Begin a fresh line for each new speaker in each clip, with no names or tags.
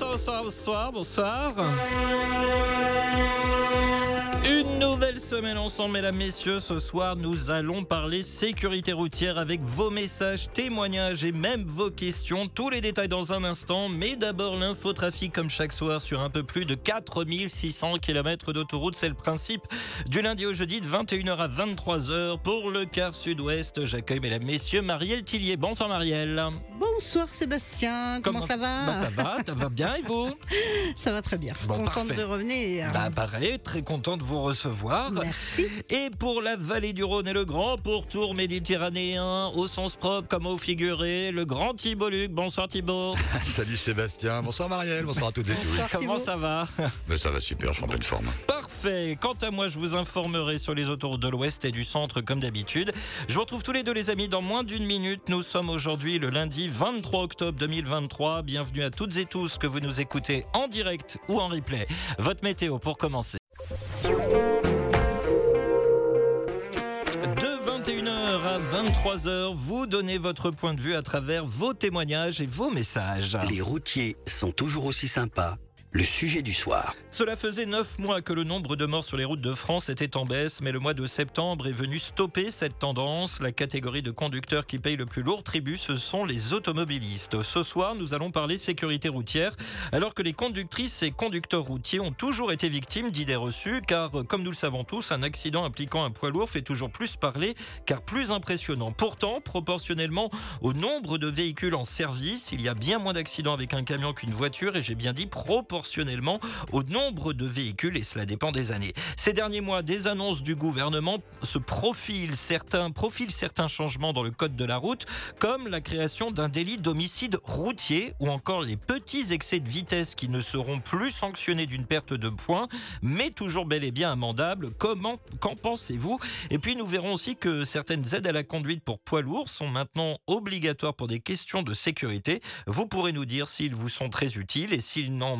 Bonsoir, bonsoir, bonsoir, bonsoir. Une nouvelle semaine ensemble, mesdames, messieurs. Ce soir, nous allons parler sécurité routière avec vos messages, témoignages et même vos questions. Tous les détails dans un instant. Mais d'abord, l'infotrafic comme chaque soir sur un peu plus de 4600 km d'autoroute. C'est le principe du lundi au jeudi de 21h à 23h. Pour le quart sud-ouest, j'accueille, mesdames, messieurs, Marielle Tillier. Bonsoir, Marielle.
Bonsoir Sébastien, comment, ça va?
Bah, ça va, ça va bien et vous?
Ça va très bien.
Bon,
Contente
parfait.
de revenir.
Bah pareil, très content de vous recevoir.
Merci.
Et pour la vallée du Rhône et le grand pourtour méditerranéen, au sens propre comme au figuré, le grand Thibault Luc. Bonsoir Thibault.
Salut Sébastien, bonsoir Marielle, bonsoir à toutes et tous.
Comment ça va?
Mais ça va super, je suis en pleine forme.
Parfait. Quant à moi, je vous informerai sur les autoroutes de l'Ouest et du Centre comme d'habitude. Je vous retrouve tous les deux les amis dans moins d'une minute. Nous sommes aujourd'hui le lundi 23 octobre 2023. Bienvenue à toutes et tous que vous nous écoutez en direct ou en replay. Votre météo pour commencer. De 21h à 23h, vous donnez votre point de vue à travers vos témoignages et vos messages.
Les routiers sont toujours aussi sympas. Le sujet du soir.
Cela faisait neuf mois que le nombre de morts sur les routes de France était en baisse, mais le mois de septembre est venu stopper cette tendance. La catégorie de conducteurs qui paye le plus lourd tribut, ce sont les automobilistes. Ce soir, nous allons parler sécurité routière, alors que les conductrices et conducteurs routiers ont toujours été victimes d'idées reçues, car comme nous le savons tous, un accident impliquant un poids lourd fait toujours plus parler, car plus impressionnant. Pourtant, proportionnellement au nombre de véhicules en service, il y a bien moins d'accidents avec un camion qu'une voiture, et j'ai bien dit proportionnellement au nombre de véhicules et cela dépend des années. Ces derniers mois, des annonces du gouvernement se profilent certains, profilent certains changements dans le code de la route, comme la création d'un délit d'homicide routier ou encore les petits excès de vitesse qui ne seront plus sanctionnés d'une perte de points, mais toujours bel et bien amendables. Comment, qu'en pensez-vous? Et puis nous verrons aussi que certaines aides à la conduite pour poids lourds sont maintenant obligatoires pour des questions de sécurité. Vous pourrez nous dire s'ils vous sont très utiles et s'ils n'en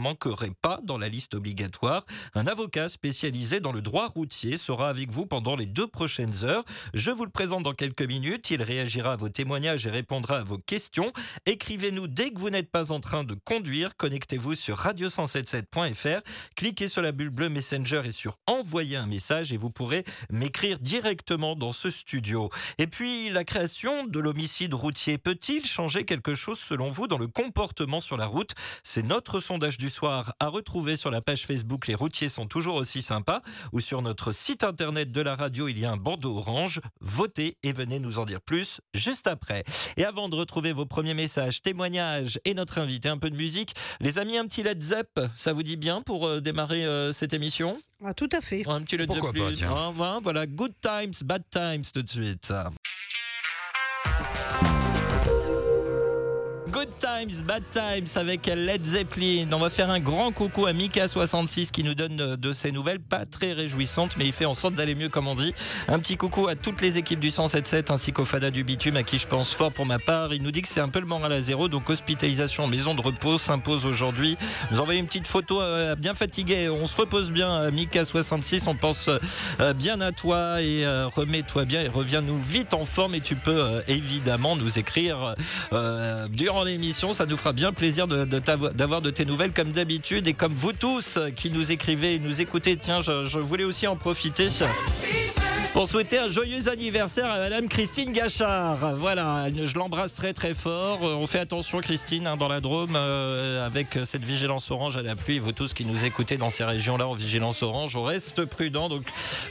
pas dans la liste obligatoire. Un avocat spécialisé dans le droit routier sera avec vous pendant les deux prochaines heures. Je vous le présente dans quelques minutes. Il réagira à vos témoignages et répondra à vos questions. Écrivez-nous dès que vous n'êtes pas en train de conduire. Connectez-vous sur radio177.fr. Cliquez sur la bulle bleue Messenger et sur envoyer un message et vous pourrez m'écrire directement dans ce studio. Et puis, la création de l'homicide routier peut-il changer quelque chose selon vous dans le comportement sur la route? C'est notre sondage du soir à retrouver sur la page Facebook Les routiers sont toujours aussi sympas ou sur notre site internet de la radio, il y a un bandeau orange. Votez et venez nous en dire plus juste après. Et avant de retrouver vos premiers messages, témoignages et notre invité, un peu de musique, les amis, un petit Led Zepp, ça vous dit bien pour euh, démarrer euh, cette émission?
Ah, tout à fait.
Un petit Led
Pourquoi
Zeppelin.
pas, tiens.
Ah, voilà, voilà, Good Times, Bad Times tout de suite. Good Times, Bad Times avec Led Zeppelin. On va faire un grand coucou à Mika66 qui nous donne de, de ses nouvelles, pas très réjouissantes, mais il fait en sorte d'aller mieux comme on dit. Un petit coucou à toutes les équipes du 177 ainsi qu'au Fada du Bitume à qui je pense fort pour ma part. Il nous dit que c'est un peu le moral à zéro, donc hospitalisation maison de repos s'impose aujourd'hui. Nous envoyez une petite photo euh, bien fatigué. On se repose bien, euh, Mika66. On pense euh, bien à toi et euh, remets-toi bien et reviens-nous vite en forme. Et tu peux euh, évidemment nous écrire euh, durant l'émission. Ça nous fera bien plaisir de- d'avoir de tes nouvelles comme d'habitude et comme vous tous euh, qui nous écrivez et nous écoutez. Tiens, je, je voulais aussi en profiter. Pour souhaiter un joyeux anniversaire à Madame Christine Gachard. Voilà, je l'embrasse très très fort. Euh, On fait attention Christine hein, dans la Drôme euh, avec cette vigilance orange à la pluie. Vous tous qui nous écoutez dans ces régions-là en vigilance orange, on reste prudent. Donc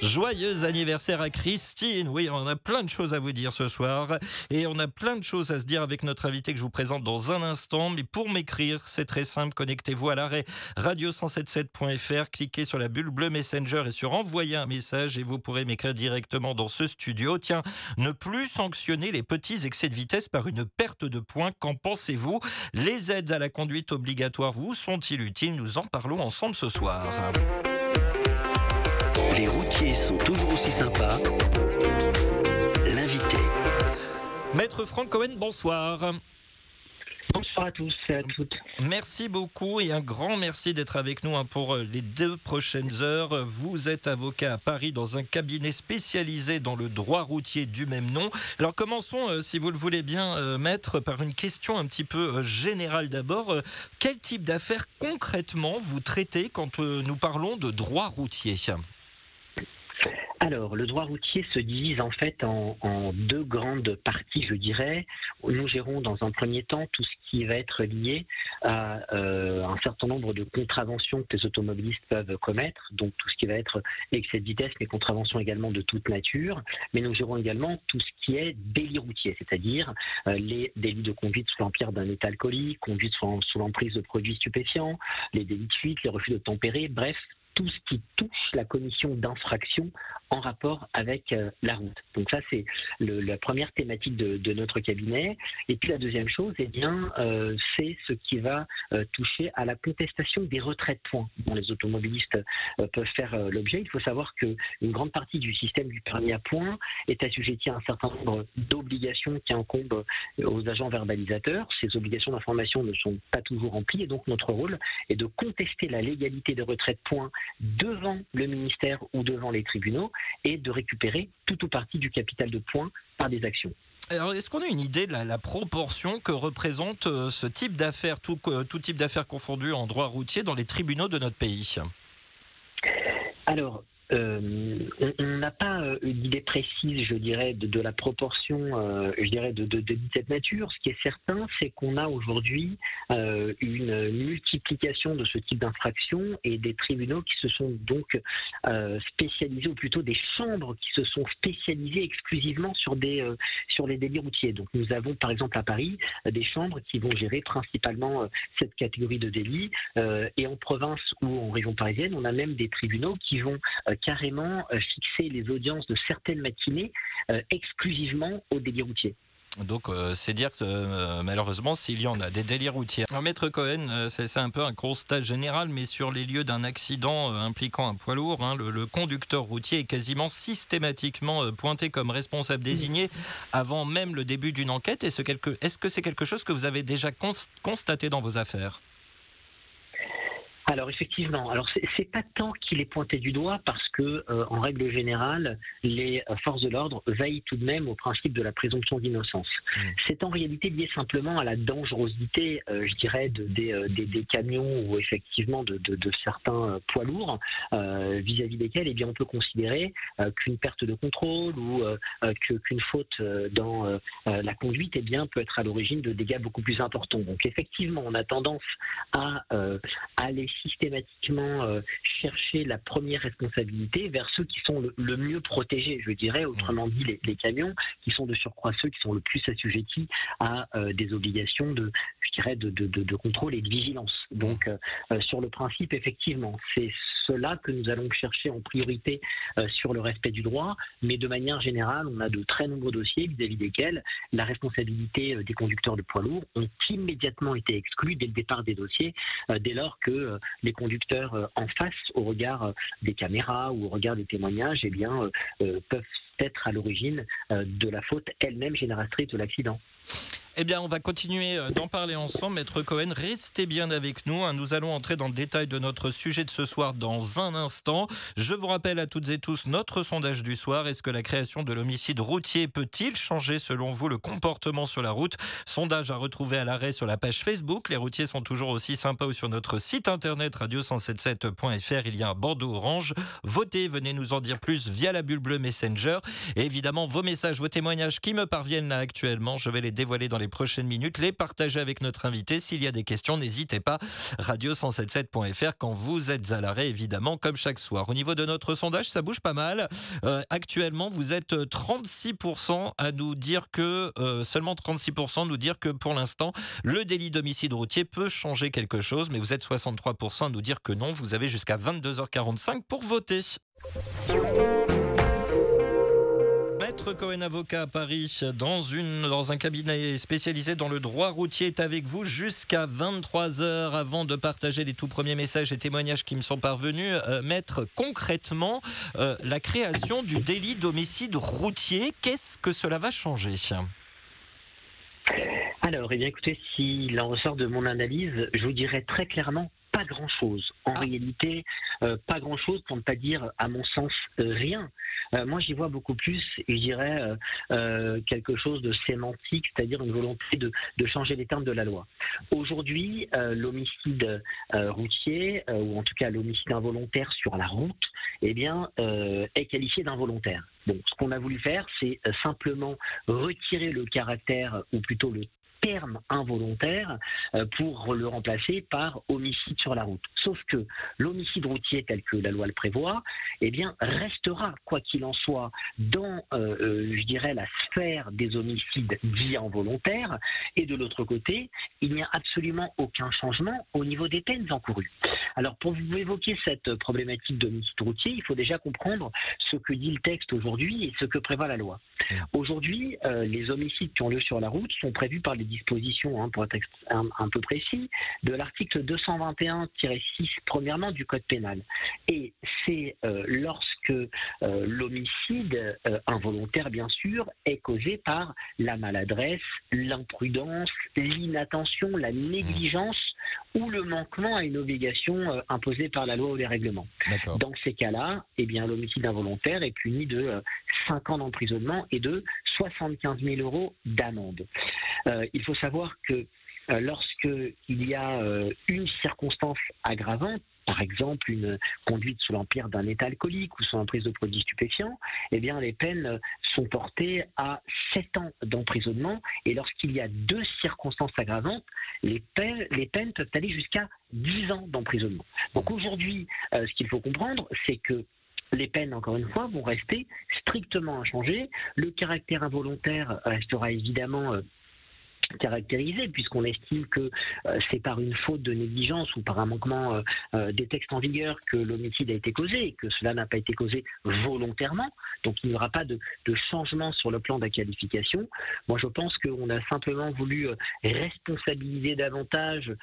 joyeux anniversaire à Christine. Oui, on a plein de choses à vous dire ce soir et on a plein de choses à se dire avec notre invité que je vous présente dans un instant. Mais pour m'écrire, c'est très simple. Connectez-vous à l'arrêt radio177.fr, cliquez sur la bulle bleue Messenger et sur envoyer un message et vous pourrez m'écrire directement dans ce studio. Tiens, ne plus sanctionner les petits excès de vitesse par une perte de points. Qu'en pensez-vous? Les aides à la conduite obligatoire vous sont-ils utiles? Nous en parlons ensemble ce soir.
Les routiers sont toujours aussi sympas. L'invité.
Maître Franck Cohen, bonsoir.
Bonsoir à tous et à toutes.
Merci beaucoup et un grand merci d'être avec nous hein, pour euh, les deux prochaines heures. Vous êtes avocat à Paris dans un cabinet spécialisé dans le droit routier du même nom. Alors commençons, euh, si vous le voulez bien, euh, maître, par une question un petit peu générale d'abord. Quel type d'affaires concrètement vous traitez quand nous parlons de droit routier?
Alors, le droit routier se divise en fait en, deux grandes parties, je dirais. Nous gérons dans un premier temps tout ce qui va être lié à euh, un certain nombre de contraventions que les automobilistes peuvent commettre, donc tout ce qui va être excès de vitesse, mais contraventions également de toute nature. Mais nous gérons également tout ce qui est délit routier, c'est-à-dire euh, les délits de conduite sous l'empire d'un état alcoolique, conduite sous, l'emprise de produits stupéfiants, les délits de fuite, les refus de tempérer, bref, tout ce qui touche la commission d'infraction en rapport avec euh, la route. Donc ça, c'est la première thématique de, notre cabinet. Et puis la deuxième chose, eh bien, euh, c'est ce qui va euh, toucher à la contestation des retraits de points dont les automobilistes peuvent faire l'objet. Il faut savoir qu'une grande partie du système du permis à points est assujettie à un certain nombre d'obligations qui incombent aux agents verbalisateurs. Ces obligations d'information ne sont pas toujours remplies et donc notre rôle est de contester la légalité des retraits de points devant le ministère ou devant les tribunaux et de récupérer tout ou partie du capital de points par des actions.
Alors, est-ce qu'on a une idée de la, proportion que représente euh, ce type d'affaires, tout, euh, tout type d'affaires confondues en droit routier dans les tribunaux de notre pays?
Alors, euh, on n'a pas euh, une idée précise, je dirais, de, la proportion, euh, je dirais, de, de, cette nature. Ce qui est certain, c'est qu'on a aujourd'hui une multiplication de ce type d'infractions et des tribunaux qui se sont donc spécialisés, ou plutôt des chambres qui se sont spécialisées exclusivement sur des sur les délits routiers. Donc nous avons, par exemple, à Paris, des chambres qui vont gérer principalement cette catégorie de délits. et en province ou en région parisienne, on a même des tribunaux qui vont carrément euh, fixer les audiences de certaines matinées euh, exclusivement aux délits routiers.
Donc euh, c'est dire que malheureusement s'il y en a des délits routiers. Alors, Maître Cohen, c'est un peu un constat général, mais sur les lieux d'un accident impliquant un poids lourd, hein, le, conducteur routier est quasiment systématiquement pointé comme responsable désigné avant même le début d'une enquête. Est-ce que c'est quelque chose que vous avez déjà constaté dans vos affaires?
Alors effectivement, alors c'est pas tant qu'il est pointé du doigt parce que euh, en règle générale, les euh, forces de l'ordre veillent tout de même au principe de la présomption d'innocence. Mmh. C'est en réalité lié simplement à la dangerosité, euh, je dirais, de, des, camions ou effectivement de, certains poids lourds vis-à-vis desquels, eh bien, on peut considérer qu'une perte de contrôle ou qu'une faute dans la conduite, eh bien, peut être à l'origine de dégâts beaucoup plus importants. Donc effectivement, on a tendance à aller systématiquement euh, chercher la première responsabilité vers ceux qui sont le, mieux protégés, je dirais, autrement dit les, camions, qui sont de surcroît ceux qui sont le plus assujettis à euh, des obligations de, je dirais, de, contrôle et de vigilance. Donc, euh, sur le principe, effectivement, c'est cela que nous allons chercher en priorité sur le respect du droit, mais de manière générale, on a de très nombreux dossiers vis-à-vis desquels la responsabilité des conducteurs de poids lourds ont immédiatement été exclus dès le départ des dossiers, dès lors que les conducteurs euh, en face, au regard euh, des caméras ou au regard des témoignages, eh bien, euh, peuvent être à l'origine de la faute elle-même génératrice de l'accident.
Eh bien, on va continuer euh, d'en parler ensemble. Maître Cohen, restez bien avec nous. Hein. Nous allons entrer dans le détail de notre sujet de ce soir dans un instant. Je vous rappelle à toutes et tous notre sondage du soir. Est-ce que la création de l'homicide routier peut-il changer, selon vous, le comportement sur la route? Sondage à retrouver à l'arrêt sur la page Facebook. Les routiers sont toujours aussi sympas ou sur notre site internet radio177.fr. Il y a un bandeau orange. Votez, venez nous en dire plus via la bulle bleue Messenger. Et évidemment, vos messages, vos témoignages qui me parviennent là actuellement, je vais les dévoiler dans les prochaines minutes, les partager avec notre invité. S'il y a des questions, n'hésitez pas. Radio177.fr quand vous êtes à l'arrêt, évidemment, comme chaque soir. Au niveau de notre sondage, ça bouge pas mal. Euh, actuellement, vous êtes 36% à nous dire que, euh, seulement 36% nous dire que pour l'instant, le délit d'homicide routier peut changer quelque chose, mais vous êtes 63% à nous dire que non. Vous avez jusqu'à 22h45 pour voter. Maître Cohen, avocat à Paris, dans, une, dans un cabinet spécialisé dans le droit routier, est avec vous jusqu'à 23h avant de partager les tout premiers messages et témoignages qui me sont parvenus. Euh, maître, concrètement, euh, la création du délit d'homicide routier, qu'est-ce que cela va changer?
Alors, eh bien, écoutez, s'il en ressort de mon analyse, je vous dirais très clairement pas grand-chose. En ah. réalité, euh, pas grand-chose, pour ne pas dire, à mon sens, euh, rien. Euh, moi, j'y vois beaucoup plus, je dirais quelque chose de sémantique, c'est-à-dire une volonté de, changer les termes de la loi. Aujourd'hui, l'homicide routier, ou en tout cas l'homicide involontaire sur la route, eh bien, est qualifié d'involontaire. Bon, ce qu'on a voulu faire, c'est simplement retirer le caractère, ou plutôt le terme involontaire euh, pour le remplacer par homicide sur la route. Sauf que l'homicide routier tel que la loi le prévoit, eh bien, restera, quoi qu'il en soit, dans, euh, euh, je dirais, la sphère des homicides dits involontaires. Et de l'autre côté, il n'y a absolument aucun changement au niveau des peines encourues. Alors, pour vous évoquer cette problématique d'homicide routier, il faut déjà comprendre ce que dit le texte aujourd'hui et ce que prévoit la loi. Aujourd'hui, les homicides qui ont lieu sur la route sont prévus par les dispositions, hein, pour être un, peu précis, de l'article 221-6 premièrement du Code pénal. Et c'est euh, lorsque euh, l'homicide euh, involontaire, bien sûr, est causé par la maladresse, l'imprudence, l'inattention, la négligence ou le manquement à une obligation imposée par la loi ou les règlements. Dans ces cas-là, eh bien, l'homicide involontaire est puni de 5 ans d'emprisonnement et de 75 000 euros d'amende. Il faut savoir que lorsqu'il y a euh, une circonstance aggravante, par exemple une conduite sous l'empire d'un état alcoolique ou sous l'emprise de produits stupéfiants, eh bien les peines sont portées à 7 ans d'emprisonnement et lorsqu'il y a deux circonstances aggravantes, les peines, les peines peuvent aller jusqu'à 10 ans d'emprisonnement. Donc aujourd'hui, ce qu'il faut comprendre, c'est que les peines, encore une fois, vont rester strictement inchangées. Le caractère involontaire restera évidemment caractérisé puisqu'on estime que euh, c'est par une faute de négligence ou par un manquement euh, euh, des textes en vigueur que l'homicide a été causé et que cela n'a pas été causé volontairement. Donc il n'y aura pas de, de, changement sur le plan de la qualification. Moi je pense qu'on a simplement voulu responsabiliser davantage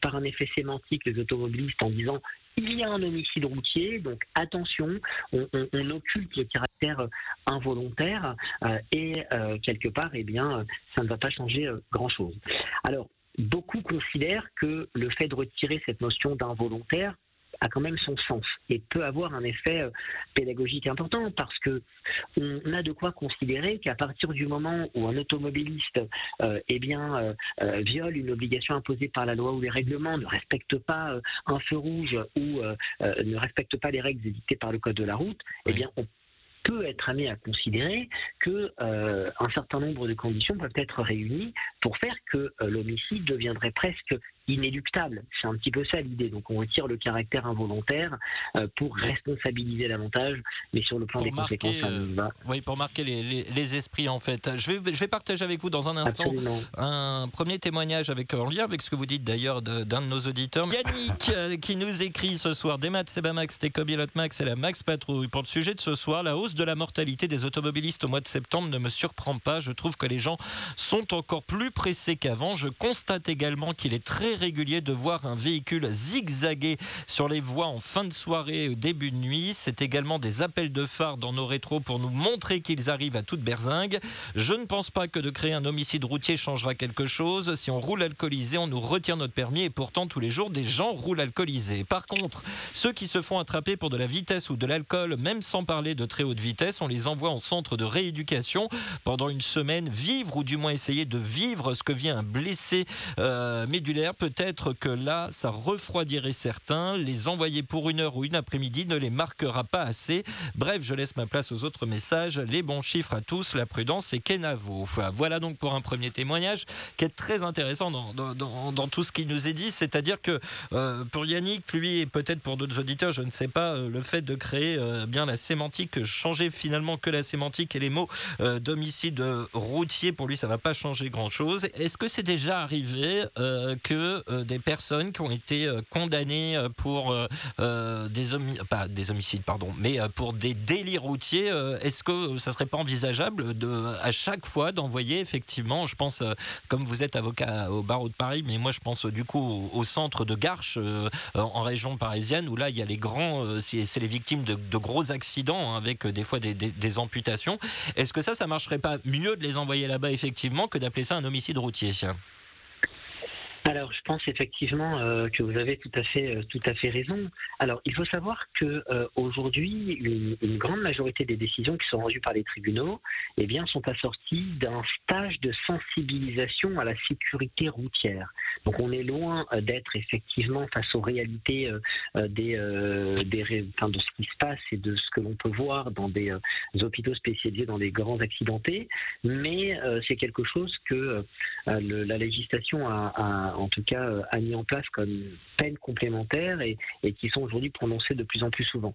par un effet sémantique les automobilistes en disant il y a un homicide routier, donc attention, on, occulte le caractère euh, involontaire euh, et euh, quelque part, eh bien, ça ne va pas changer grand-chose. Alors, beaucoup considèrent que le fait de retirer cette notion d'involontaire a quand même son sens et peut avoir un effet euh, pédagogique important parce que on a de quoi considérer qu'à partir du moment où un automobiliste euh, eh bien euh, viole une obligation imposée par la loi ou les règlements, ne respecte pas un feu rouge ou ne respecte pas les règles édictées par le code de la route, eh bien on peut être amené à considérer que un certain nombre de conditions peuvent être réunies pour faire que l'homicide deviendrait presque inéluctable. C'est un petit peu ça l'idée. Donc on retire le caractère involontaire euh, pour responsabiliser davantage, mais sur le plan des conséquences, ça
euh, va. Oui, pour marquer les, esprits en fait. Je vais, je vais partager avec vous dans un instant un premier témoignage avec, en lien avec ce que vous dites d'ailleurs d'un de, nos auditeurs. Yannick euh, qui nous écrit ce soir des maths, Sebamax, Tecobilot Max et la Max Patrouille. Pour le sujet de ce soir, la hausse de la mortalité des automobilistes au mois de septembre ne me surprend pas. Je trouve que les gens sont encore plus pressés qu'avant. Je constate également qu'il est très régulier de voir un véhicule zigzaguer sur les voies en fin de soirée début de nuit. C'est également des appels de phare dans nos rétros pour nous montrer qu'ils arrivent à toute berzingue. Je ne pense pas que de créer un homicide routier changera quelque chose. Si on roule alcoolisé, on nous retire notre permis et pourtant tous les jours des gens roulent alcoolisés. Par contre, ceux qui se font attraper pour de la vitesse ou de l'alcool, même sans parler de très haute vitesse, on les envoie en centre de rééducation pendant une semaine, vivre ou du moins essayer de vivre ce que vient un blessé euh, médulaire peut-être que là, ça refroidirait certains. Les envoyer pour une heure ou une après-midi ne les marquera pas assez. Bref, je laisse ma place aux autres messages. Les bons chiffres à tous, la prudence et Kenavo. Voilà donc pour un premier témoignage qui est très intéressant dans, tout ce qui nous est dit. C'est-à-dire que euh, pour Yannick, lui et peut-être pour d'autres auditeurs, je ne sais pas, euh, le fait de créer euh, bien la sémantique, changer finalement que la sémantique et les mots d'homicide routier, pour lui, ça va pas changer grand-chose. Est-ce que c'est déjà arrivé que euh, des personnes qui ont été euh, condamnées euh, pour des, des homicides, pardon, mais pour des délits routiers. Est-ce que ça serait pas envisageable de, à chaque fois d'envoyer effectivement, je pense, comme vous êtes avocat au barreau de Paris, mais moi je pense du coup au, centre de Garches en région parisienne où là il y a les grands, c'est les victimes de, gros accidents hein, avec des des fois des, amputations. Est-ce que ça, ça marcherait pas mieux de les envoyer là-bas effectivement que d'appeler ça un homicide routier?
Alors, je pense effectivement euh, que vous avez tout à fait, euh, tout à fait raison. Alors, il faut savoir que euh, aujourd'hui, une, grande majorité des décisions qui sont rendues par les tribunaux, eh bien, sont assorties d'un stage de sensibilisation à la sécurité routière. Donc, on est loin d'être effectivement face aux réalités des, des enfin, de ce qui se passe et de ce que l'on peut voir dans des hôpitaux spécialisés dans des grands accidentés, mais c'est quelque chose que la législation a, a en tout cas euh, a mis en place comme peine complémentaire et, qui sont aujourd'hui prononcées de plus en plus souvent.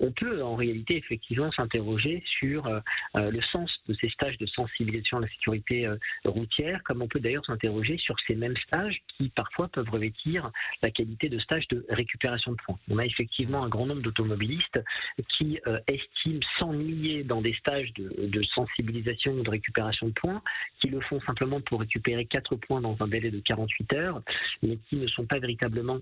On peut en réalité effectivement s'interroger sur euh, euh, le sens de ces stages de sensibilisation à la sécurité routière, comme on peut d'ailleurs s'interroger sur ces mêmes stages qui parfois peuvent revêtir la qualité de stage de récupération de points. On a effectivement un grand nombre d'automobilistes qui estiment s'ennuyer dans des stages de, de sensibilisation ou de récupération de points, qui le font simplement pour récupérer 4 points dans un délai de 48 heures mais qui ne sont pas véritablement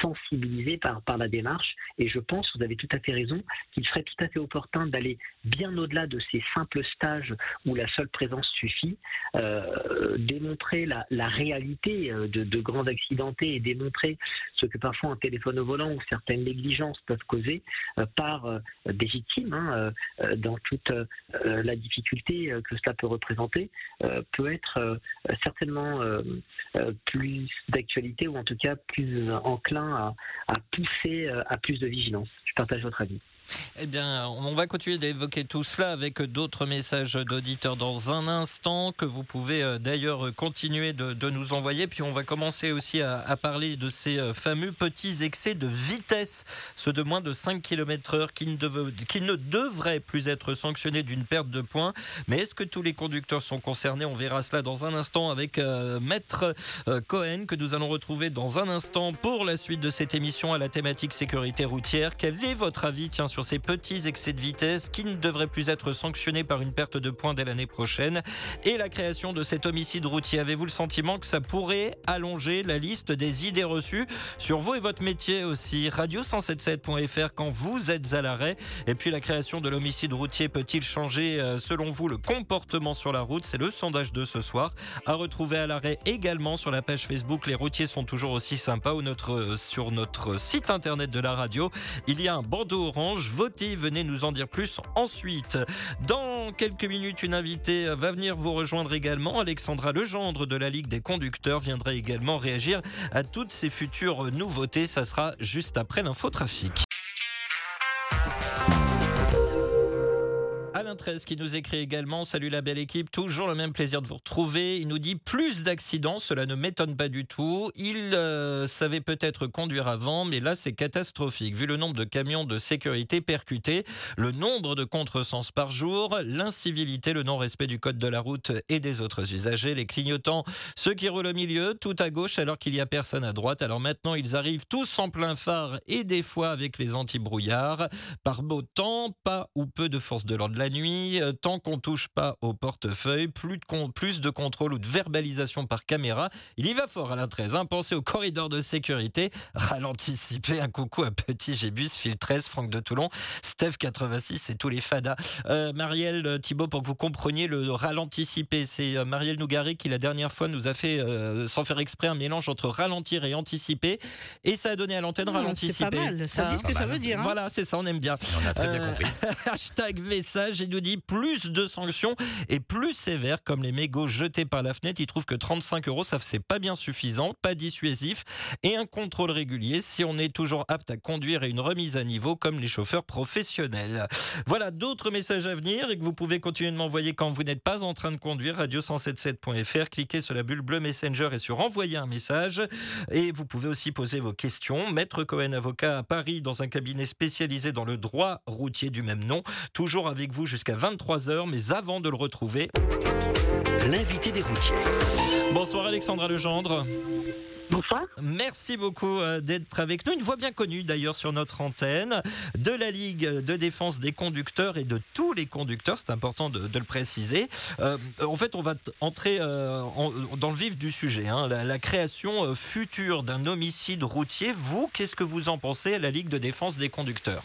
sensibilisés par, la démarche. Et je pense, vous avez tout à fait raison, qu'il serait tout à fait opportun d'aller bien au-delà de ces simples stages où la seule présence suffit, euh, démontrer la, réalité euh, de, grands accidentés et démontrer ce que parfois un téléphone au volant ou certaines négligences peuvent causer euh, par des victimes, hein, dans toute la difficulté que cela peut représenter, peut être certainement plus d'actualité ou en tout cas plus enclin à, pousser euh, à plus de vigilance. Je partage votre avis.
Eh bien, on va continuer d'évoquer tout cela avec d'autres messages d'auditeurs dans un instant que vous pouvez euh, d'ailleurs continuer de, nous envoyer. Puis on va commencer aussi à, parler de ces euh, fameux petits excès de vitesse, ceux de moins de 5 km/h qui, qui ne devraient plus être sanctionnés d'une perte de points. Mais est-ce que tous les conducteurs sont concernés? On verra cela dans un instant avec Maître Cohen que nous allons retrouver dans un instant pour la suite de cette émission à la thématique sécurité routière. Quel est votre avis? Tiens, sur ces petits excès de vitesse qui ne devraient plus être sanctionnés par une perte de points dès l'année prochaine. Et la création de cet homicide routier, avez-vous le sentiment que ça pourrait allonger la liste des idées reçues sur vous et votre métier aussi? Radio177.fr quand vous êtes à l'arrêt. Et puis la création de l'homicide routier peut-il changer euh, selon vous le comportement sur la route? C'est le sondage de ce soir à retrouver à l'arrêt également sur la page Facebook. Les routiers sont toujours aussi sympas ou notre, euh, sur notre site internet de la radio. Il y a un bandeau orange Votez, venez nous en dire plus ensuite. Dans quelques minutes, une invitée va venir vous rejoindre également. Alexandra Legendre de la Ligue des conducteurs viendra également réagir à toutes ces futures nouveautés. Ça sera juste après l'infotrafic. Alain 13 qui nous écrit également Salut la belle équipe, toujours le même plaisir de vous retrouver. Il nous dit plus d'accidents, cela ne m'étonne pas du tout. Il euh, savait peut-être conduire avant, mais là c'est catastrophique. Vu le nombre de camions de sécurité percutés, le nombre de contresens par jour, l'incivilité, le non-respect du code de la route et des autres usagers, les clignotants, ceux qui roulent au milieu, tout à gauche alors qu'il n'y a personne à droite. Alors maintenant ils arrivent tous en plein phare et des fois avec les anti-brouillards. Par beau temps, pas ou peu de force de l'ordre la nuit, euh, tant qu'on touche pas au portefeuille, plus de, plus de contrôle ou de verbalisation par caméra. Il y va fort à la 13. Hein. Pensez au corridor de sécurité. Ralentissez un coucou à Petit Gébus, Phil 13, Franck de Toulon, Steph 86 et tous les fadas. Euh, Marielle euh, Thibault, pour que vous compreniez le ralentissipé, c'est Marielle Nougari qui la dernière fois nous a fait, sans faire exprès, un mélange entre ralentir et anticiper. Et ça a donné à l'antenne ralentissipé.
C'est pas mal, ça dit ce que ça veut dire. Hein.
Voilà, c'est ça, on aime bien.
on a très bien compris.
hashtag message il dit plus de sanctions et plus sévères, comme les mégots jetés par la fenêtre. Il trouve que 35 euros, ça c'est pas bien suffisant, pas dissuasif, et un contrôle régulier si on est toujours apte à conduire et une remise à niveau comme les chauffeurs professionnels. Voilà d'autres messages à venir et que vous pouvez continuer de m'envoyer quand vous n'êtes pas en train de conduire. Radio177.fr, cliquez sur la bulle bleue Messenger et sur envoyer un message. Et vous pouvez aussi poser vos questions. Maître Cohen, avocat à Paris, dans un cabinet spécialisé dans le droit routier du même nom, toujours avec vous jusqu'à 23h, mais avant de le retrouver,
l'invité des routiers.
Bonsoir Alexandra Legendre.
Bonsoir.
Merci beaucoup euh, d'être avec nous. Une voix bien connue d'ailleurs sur notre antenne de la Ligue de défense des conducteurs et de tous les conducteurs, c'est important de, le préciser. Euh, en fait, on va entrer euh, dans le vif du sujet, hein. la, la, création future d'un homicide routier. Vous, qu'est-ce que vous en pensez à la Ligue de défense des conducteurs?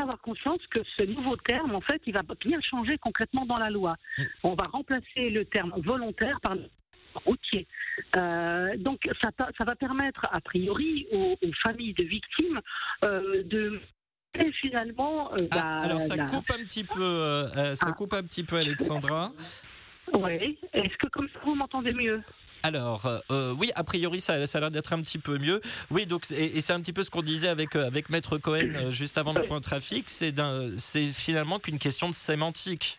Alors, conscience que ce nouveau terme, en fait, il va bien changer concrètement dans la loi. On va remplacer le terme volontaire par routier. Euh, donc ça, ça, va permettre a priori aux, familles de victimes euh, de et finalement,
euh, ah, bah, alors ça coupe un petit peu, ça ah. coupe un petit peu, Alexandra.
Oui. Est-ce que comme ça vous m'entendez mieux?
Alors, oui, a priori, ça, ça a l'air d'être un petit peu mieux. Oui, donc, et, c'est un petit peu ce qu'on disait avec, avec Maître Cohen juste avant le point trafic, c'est finalement qu'une question de sémantique.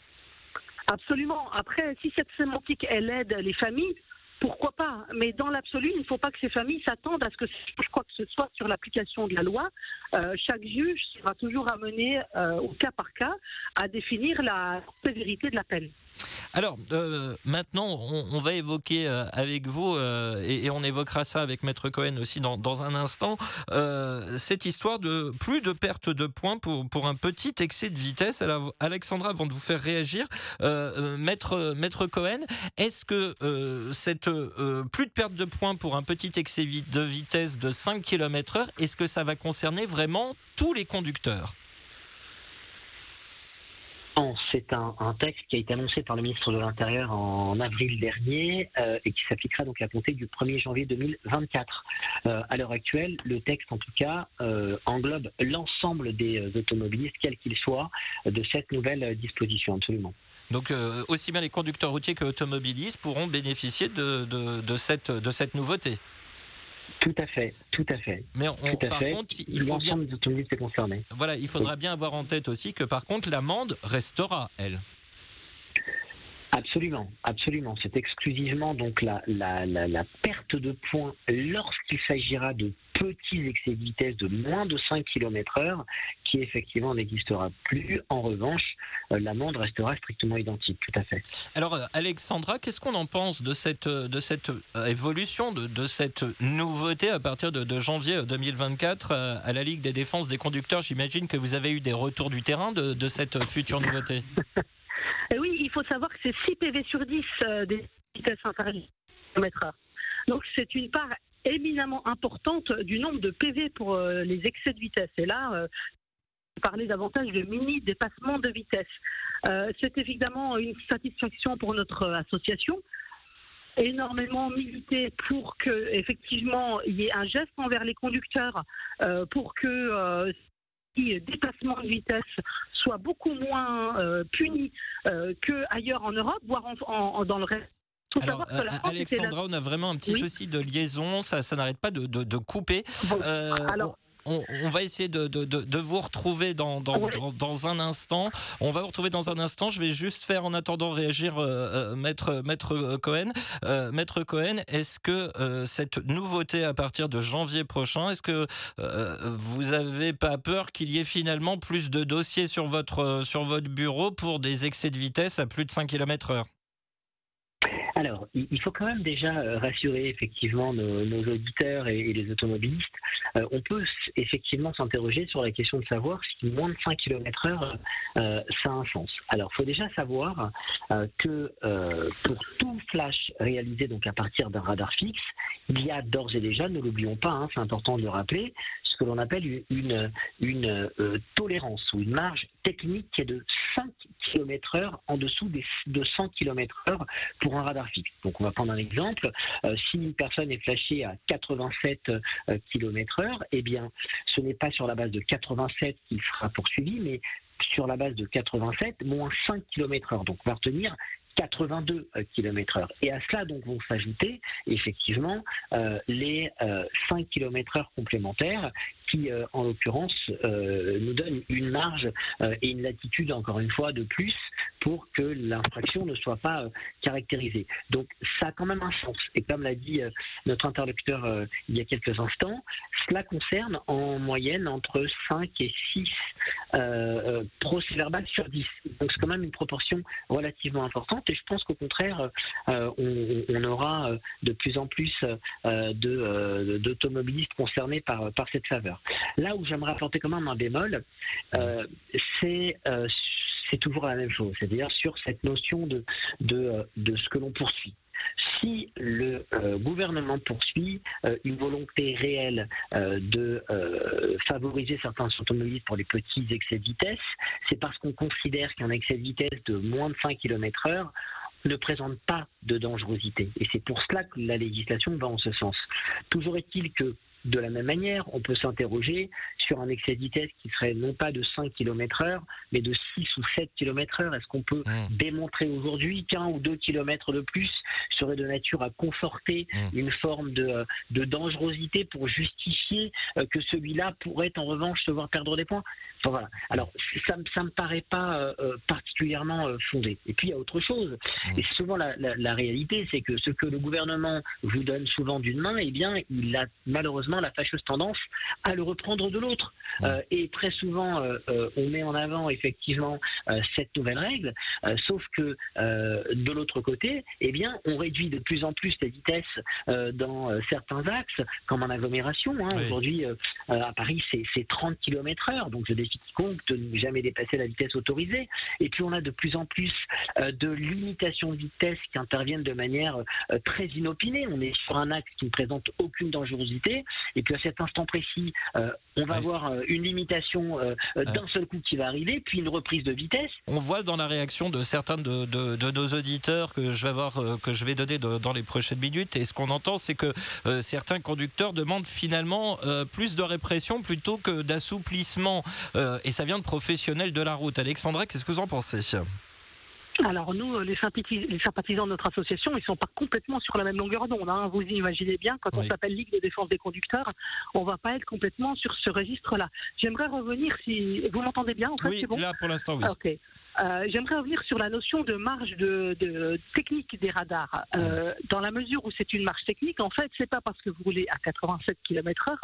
Absolument. Après, si cette sémantique, elle aide les familles, pourquoi pas? Mais dans l'absolu, il ne faut pas que ces familles s'attendent à ce que je crois que ce soit sur l'application de la loi. Euh, chaque juge sera toujours amené, euh, au cas par cas, à définir la sévérité de la peine.
Alors, euh, maintenant, on, va évoquer euh, avec vous, euh, et, on évoquera ça avec Maître Cohen aussi dans, un instant, cette histoire de plus de perte de points pour, un petit excès de vitesse. Alors, Alexandra, avant de vous faire réagir, Maître, Maître Cohen, est-ce que cette plus de perte de points pour un petit excès de vitesse de 5 km/h, est-ce que ça va concerner vraiment tous les conducteurs?
C'est un, texte qui a été annoncé par le ministre de l'Intérieur en avril dernier euh, et qui s'appliquera donc à compter du 1er janvier 2024. Euh, à l'heure actuelle, le texte, en tout cas, euh, englobe l'ensemble des automobilistes, quels qu'ils soient, de cette nouvelle disposition, absolument.
Donc aussi bien les conducteurs routiers que automobilistes pourront bénéficier de cette nouveauté.
Tout à fait, tout à fait.
Mais par contre, il faut bien. Voilà, il faudra bien avoir en tête aussi que par contre, l'amende restera, elle.
Absolument, absolument. C'est exclusivement donc la, la, la, perte de points lorsqu'il s'agira de petits excès de vitesse de moins de 5 km/h qui effectivement n'existera plus. En revanche, euh, l'amende restera strictement identique, tout à fait.
Alors euh, Alexandra, qu'est-ce qu'on en pense de cette, euh, de cette évolution, de, de cette nouveauté à partir de, de, janvier 2024 à la Ligue des défenses des conducteurs? J'imagine que vous avez eu des retours du terrain de, de cette future nouveauté.
savoir que c'est 6 PV sur 10 des vitesses interdits Donc c'est une part éminemment importante du nombre de PV pour les excès de vitesse. Et là, parler davantage de mini dépassement de vitesse. Euh, c'est évidemment une satisfaction pour notre association énormément milité pour que effectivement il y ait un geste envers les conducteurs euh, pour que euh, dépassement de vitesse soit beaucoup moins euh, puni qu'ailleurs en Europe, voire dans le reste
alors, Alexandra, on a vraiment un petit souci de liaison, ça, ça n'arrête pas de, de, couper. alors, on, va essayer de, vous retrouver dans, dans, un instant. On va vous retrouver dans un instant. Je vais juste faire en attendant réagir euh, euh, maître, maître Cohen. Euh, maître Cohen, est-ce que cette nouveauté à partir de janvier prochain, est-ce que vous avez pas peur qu'il y ait finalement plus de dossiers sur votre, sur votre bureau pour des excès de vitesse à plus de 5 km heure?
Il faut quand même déjà euh, rassurer effectivement nos, auditeurs et, les automobilistes. Euh, on peut effectivement s'interroger sur la question de savoir si moins de 5 km/h, euh, ça a un sens. Alors, il faut déjà savoir que pour tout flash réalisé donc à partir d'un radar fixe, il y a d'ores et déjà, ne l'oublions pas, hein, c'est important de le rappeler, ce que l'on appelle une, une, tolérance ou une marge technique qui est de 5 km/h en dessous des, de 100 km/h pour un radar fixe. Donc on va prendre un exemple. Euh, si une personne est flashée à 87 euh, km/h, eh bien ce n'est pas sur la base de 87 qu'il sera poursuivi, mais sur la base de 87 moins 5 km/h. Donc on va retenir 82 km/h. Et à cela donc vont s'ajouter effectivement euh, les 5 km/h complémentaires qui, euh, en l'occurrence, euh, nous donne une marge euh, et une latitude, encore une fois, de plus pour que l'infraction ne soit pas caractérisée. Donc, ça a quand même un sens. Et comme l'a dit notre interlocuteur il y a quelques instants, cela concerne en moyenne entre 5 et 6 procès verbales sur 10. Donc, c'est quand même une proportion relativement importante. Et je pense qu'au contraire, on, aura de plus en plus d'automobilistes concernés par, cette faveur. Là où j'aimerais apporter quand même un bémol, euh, euh, c'est toujours la même chose, c'est-à-dire sur cette notion de, de ce que l'on poursuit. Si le euh, gouvernement poursuit euh, une volonté réelle euh, de favoriser certains automobilistes pour les petits excès de vitesse, c'est parce qu'on considère qu'un excès de vitesse de moins de 5 km/h ne présente pas de dangerosité. Et c'est pour cela que la législation va en ce sens. Toujours est-il que de la même manière, on peut s'interroger sur un excès de vitesse qui serait non pas de 5 km heure, mais de 6 ou 7 km heure. Est-ce qu'on peut mmh. démontrer aujourd'hui qu'un ou deux kilomètres de plus serait de nature à conforter mmh. une forme de, dangerosité pour justifier euh, que celui-là pourrait en revanche se voir perdre des points? Enfin, voilà. Alors, ça ne me paraît pas euh, euh, particulièrement fondé. Et puis, il y a autre chose. Mmh. Et souvent la, la réalité, c'est que ce que le gouvernement vous donne souvent d'une main, eh bien, il a malheureusement la fâcheuse tendance à le reprendre de l'autre. Euh, et très souvent, euh, euh, on met en avant effectivement cette nouvelle règle, sauf que de l'autre côté, eh bien, on réduit de plus en plus les vitesses dans certains axes, comme en agglomération. Hein. Aujourd'hui, à Paris, c'est 30 km/h, donc je défie quiconque de ne jamais dépasser la vitesse autorisée. Et puis, on a de plus en plus de limitations de vitesse qui interviennent de manière très inopinée. On est sur un axe qui ne présente aucune dangerosité et puis à cet instant précis, euh, on va avoir euh, une limitation euh, d'un seul coup qui va arriver, puis une reprise de vitesse.
On voit dans la réaction de certains de, nos auditeurs que je vais avoir, que je vais donner dans les prochaines minutes, et ce qu'on entend, c'est que certains conducteurs demandent finalement plus de répression plutôt que d'assouplissement, et ça vient de professionnels de la route. Alexandra, qu'est-ce que vous en pensez?
Alors nous, les, sympathisants de notre association, ils sont pas complètement sur la même longueur d'onde. Hein. Vous imaginez bien, quand on s'appelle Ligue de défense des conducteurs, on va pas être complètement sur ce registre-là. J'aimerais revenir, si vous m'entendez bien, en fait,
oui,
bon
là pour l'instant, oui.
Ok. Euh, j'aimerais revenir sur la notion de marge de, technique des radars. Euh, dans la mesure où c'est une marge technique, en fait, c'est pas parce que vous roulez à 87 km/h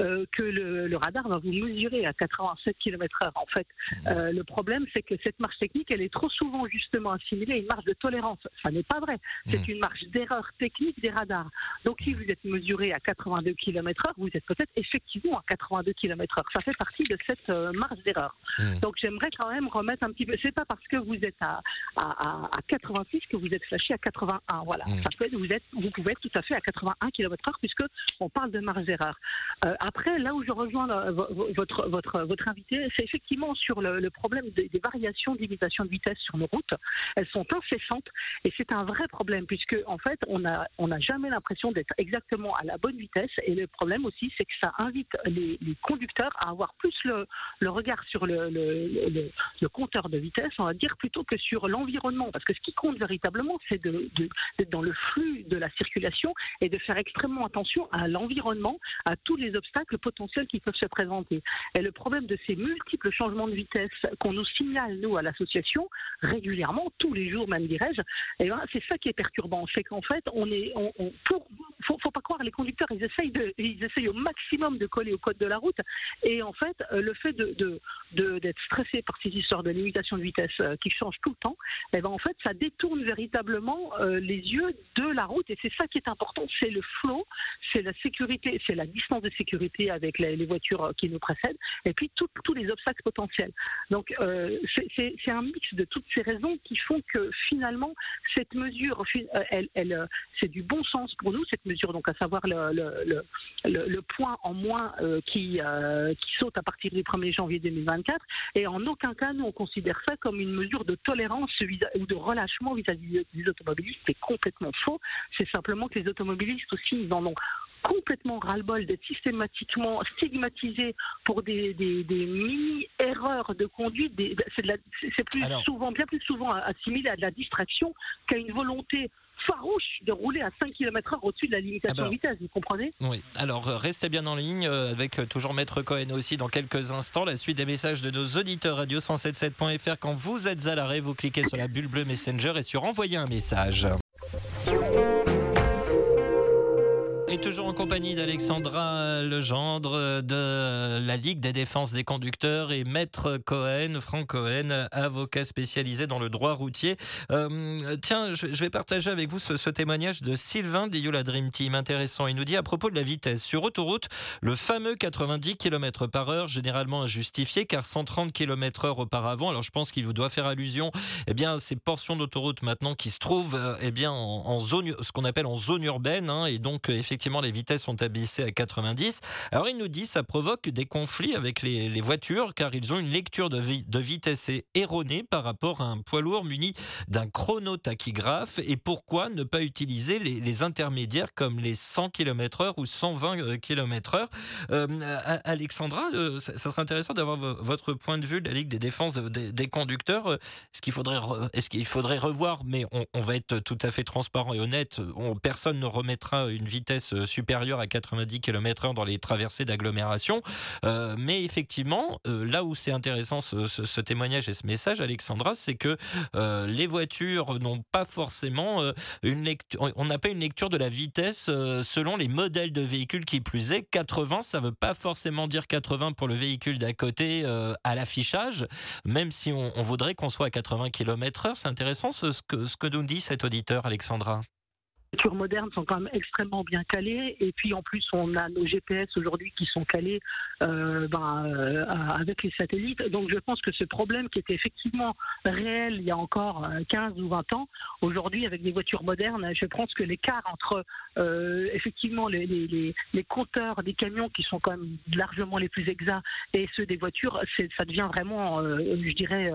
euh, que le, radar va vous mesurer à 87 km/h. En fait, le problème, c'est que cette marge technique, elle est trop souvent justement assimilée à une marge de tolérance. Ça n'est pas vrai. C'est mmh. une marge d'erreur technique des radars. Donc, si vous êtes mesuré à 82 km/h, vous êtes peut-être effectivement à 82 km/h. Ça fait partie de cette marge d'erreur. Mmh. Donc, j'aimerais quand même remettre un petit peu pas parce que vous êtes à, à, 86 que vous êtes flashé à 81. Voilà. Mmh. vous, êtes, vous pouvez être tout à fait à 81 km/h puisque on parle de marge d'erreur. Euh, après, là où je rejoins votre, votre, votre invité, c'est effectivement sur le, problème des, variations d'imitation de vitesse sur nos routes. Elles sont incessantes et c'est un vrai problème puisque en fait, on n'a on a jamais l'impression d'être exactement à la bonne vitesse. Et le problème aussi, c'est que ça invite les, conducteurs à avoir plus le, regard sur le, le, le compteur de vitesse on va dire, plutôt que sur l'environnement. Parce que ce qui compte véritablement, c'est d'être dans le flux de la circulation et de faire extrêmement attention à l'environnement, à tous les obstacles potentiels qui peuvent se présenter. Et le problème de ces multiples changements de vitesse qu'on nous signale, nous, à l'association, régulièrement, tous les jours même, dirais-je, eh ben, c'est ça qui est perturbant. C'est qu'en fait, on est, on, pour, faut, pas croire, les conducteurs, ils essayent, de, ils essayent au maximum de coller au code de la route. Et en fait, euh, le fait d'être de, de, stressé par ces histoires de limitation de vitesse, euh, qui change tout le temps, eh ben en fait, ça détourne véritablement euh, les yeux de la route. Et c'est ça qui est important, c'est le flow, c'est la sécurité, c'est la distance de sécurité avec les, voitures qui nous précèdent, et puis tous les obstacles potentiels. Donc c'est un mix de toutes ces raisons qui font que finalement cette mesure, elle, elle c'est du bon sens pour nous cette mesure, donc à savoir le, point en moins qui, qui saute à partir du 1er janvier 2024. Et en aucun cas nous on considère ça comme une mesure de tolérance ou de relâchement vis-à-vis des automobilistes. C'est complètement faux. C'est simplement que les automobilistes aussi, ils en ont complètement ras-le-bol d'être systématiquement stigmatisés pour des, mini-erreurs de conduite. C'est plus souvent, bien plus souvent assimilé à de la distraction qu'à une volonté farouche de rouler à 5 km/h au-dessus de la limitation de vitesse, vous comprenez?
Oui, alors euh, restez bien en ligne euh, avec euh, toujours Maître Cohen aussi dans quelques instants. La suite des messages de nos auditeurs radio177.fr. Quand vous êtes à l'arrêt, vous cliquez sur la bulle bleue Messenger et sur envoyer un message. Toujours en compagnie d'Alexandra Legendre de la Ligue des défenses des conducteurs et Maître Cohen, Franck Cohen, avocat spécialisé dans le droit routier. Euh, tiens, je vais partager avec vous ce, témoignage de Sylvain la Dream Team, intéressant. Il nous dit à propos de la vitesse sur autoroute, le fameux 90 km par heure, généralement injustifié, car 130 km heure auparavant. Alors je pense qu'il vous doit faire allusion, eh bien, ces portions d'autoroute maintenant qui se trouvent, euh, eh bien, en, zone, ce qu'on appelle en zone urbaine, hein, et donc effectivement les vitesses sont abaissées à 90. Alors il nous dit ça provoque des conflits avec les, voitures car ils ont une lecture de, de vitesse erronée par rapport à un poids lourd muni d'un chronotachygraphe. Et pourquoi ne pas utiliser les, intermédiaires comme les 100 km/h ou 120 km/h euh, Alexandra, euh, ça, serait intéressant d'avoir votre point de vue, la Ligue des défenses des, conducteurs. Est-ce qu'il faudrait revoir, mais on, va être tout à fait transparent et honnête, personne ne remettra une vitesse euh, supérieure à 90 km/h dans les traversées d'agglomération. Euh, mais effectivement, euh, là où c'est intéressant ce, témoignage et ce message, Alexandra, c'est que les voitures n'ont pas forcément une lecture, on n'a pas une lecture de la vitesse selon les modèles de véhicules qui plus est. 80, ça veut pas forcément dire 80 pour le véhicule d'à côté à l'affichage, même si on, voudrait qu'on soit à 80 km/h. C'est intéressant ce que nous dit cet auditeur, Alexandra
voitures modernes sont quand même extrêmement bien calées. Et puis en plus, on a nos GPS aujourd'hui qui sont calés euh, ben, euh, avec les satellites. Donc je pense que ce problème qui était effectivement réel il y a encore 15 euh, ou 20 ans, aujourd'hui avec des voitures modernes, je pense que l'écart entre effectivement les, les, les, compteurs des camions qui sont quand même largement les plus exacts et ceux des voitures, ça devient vraiment, je dirais,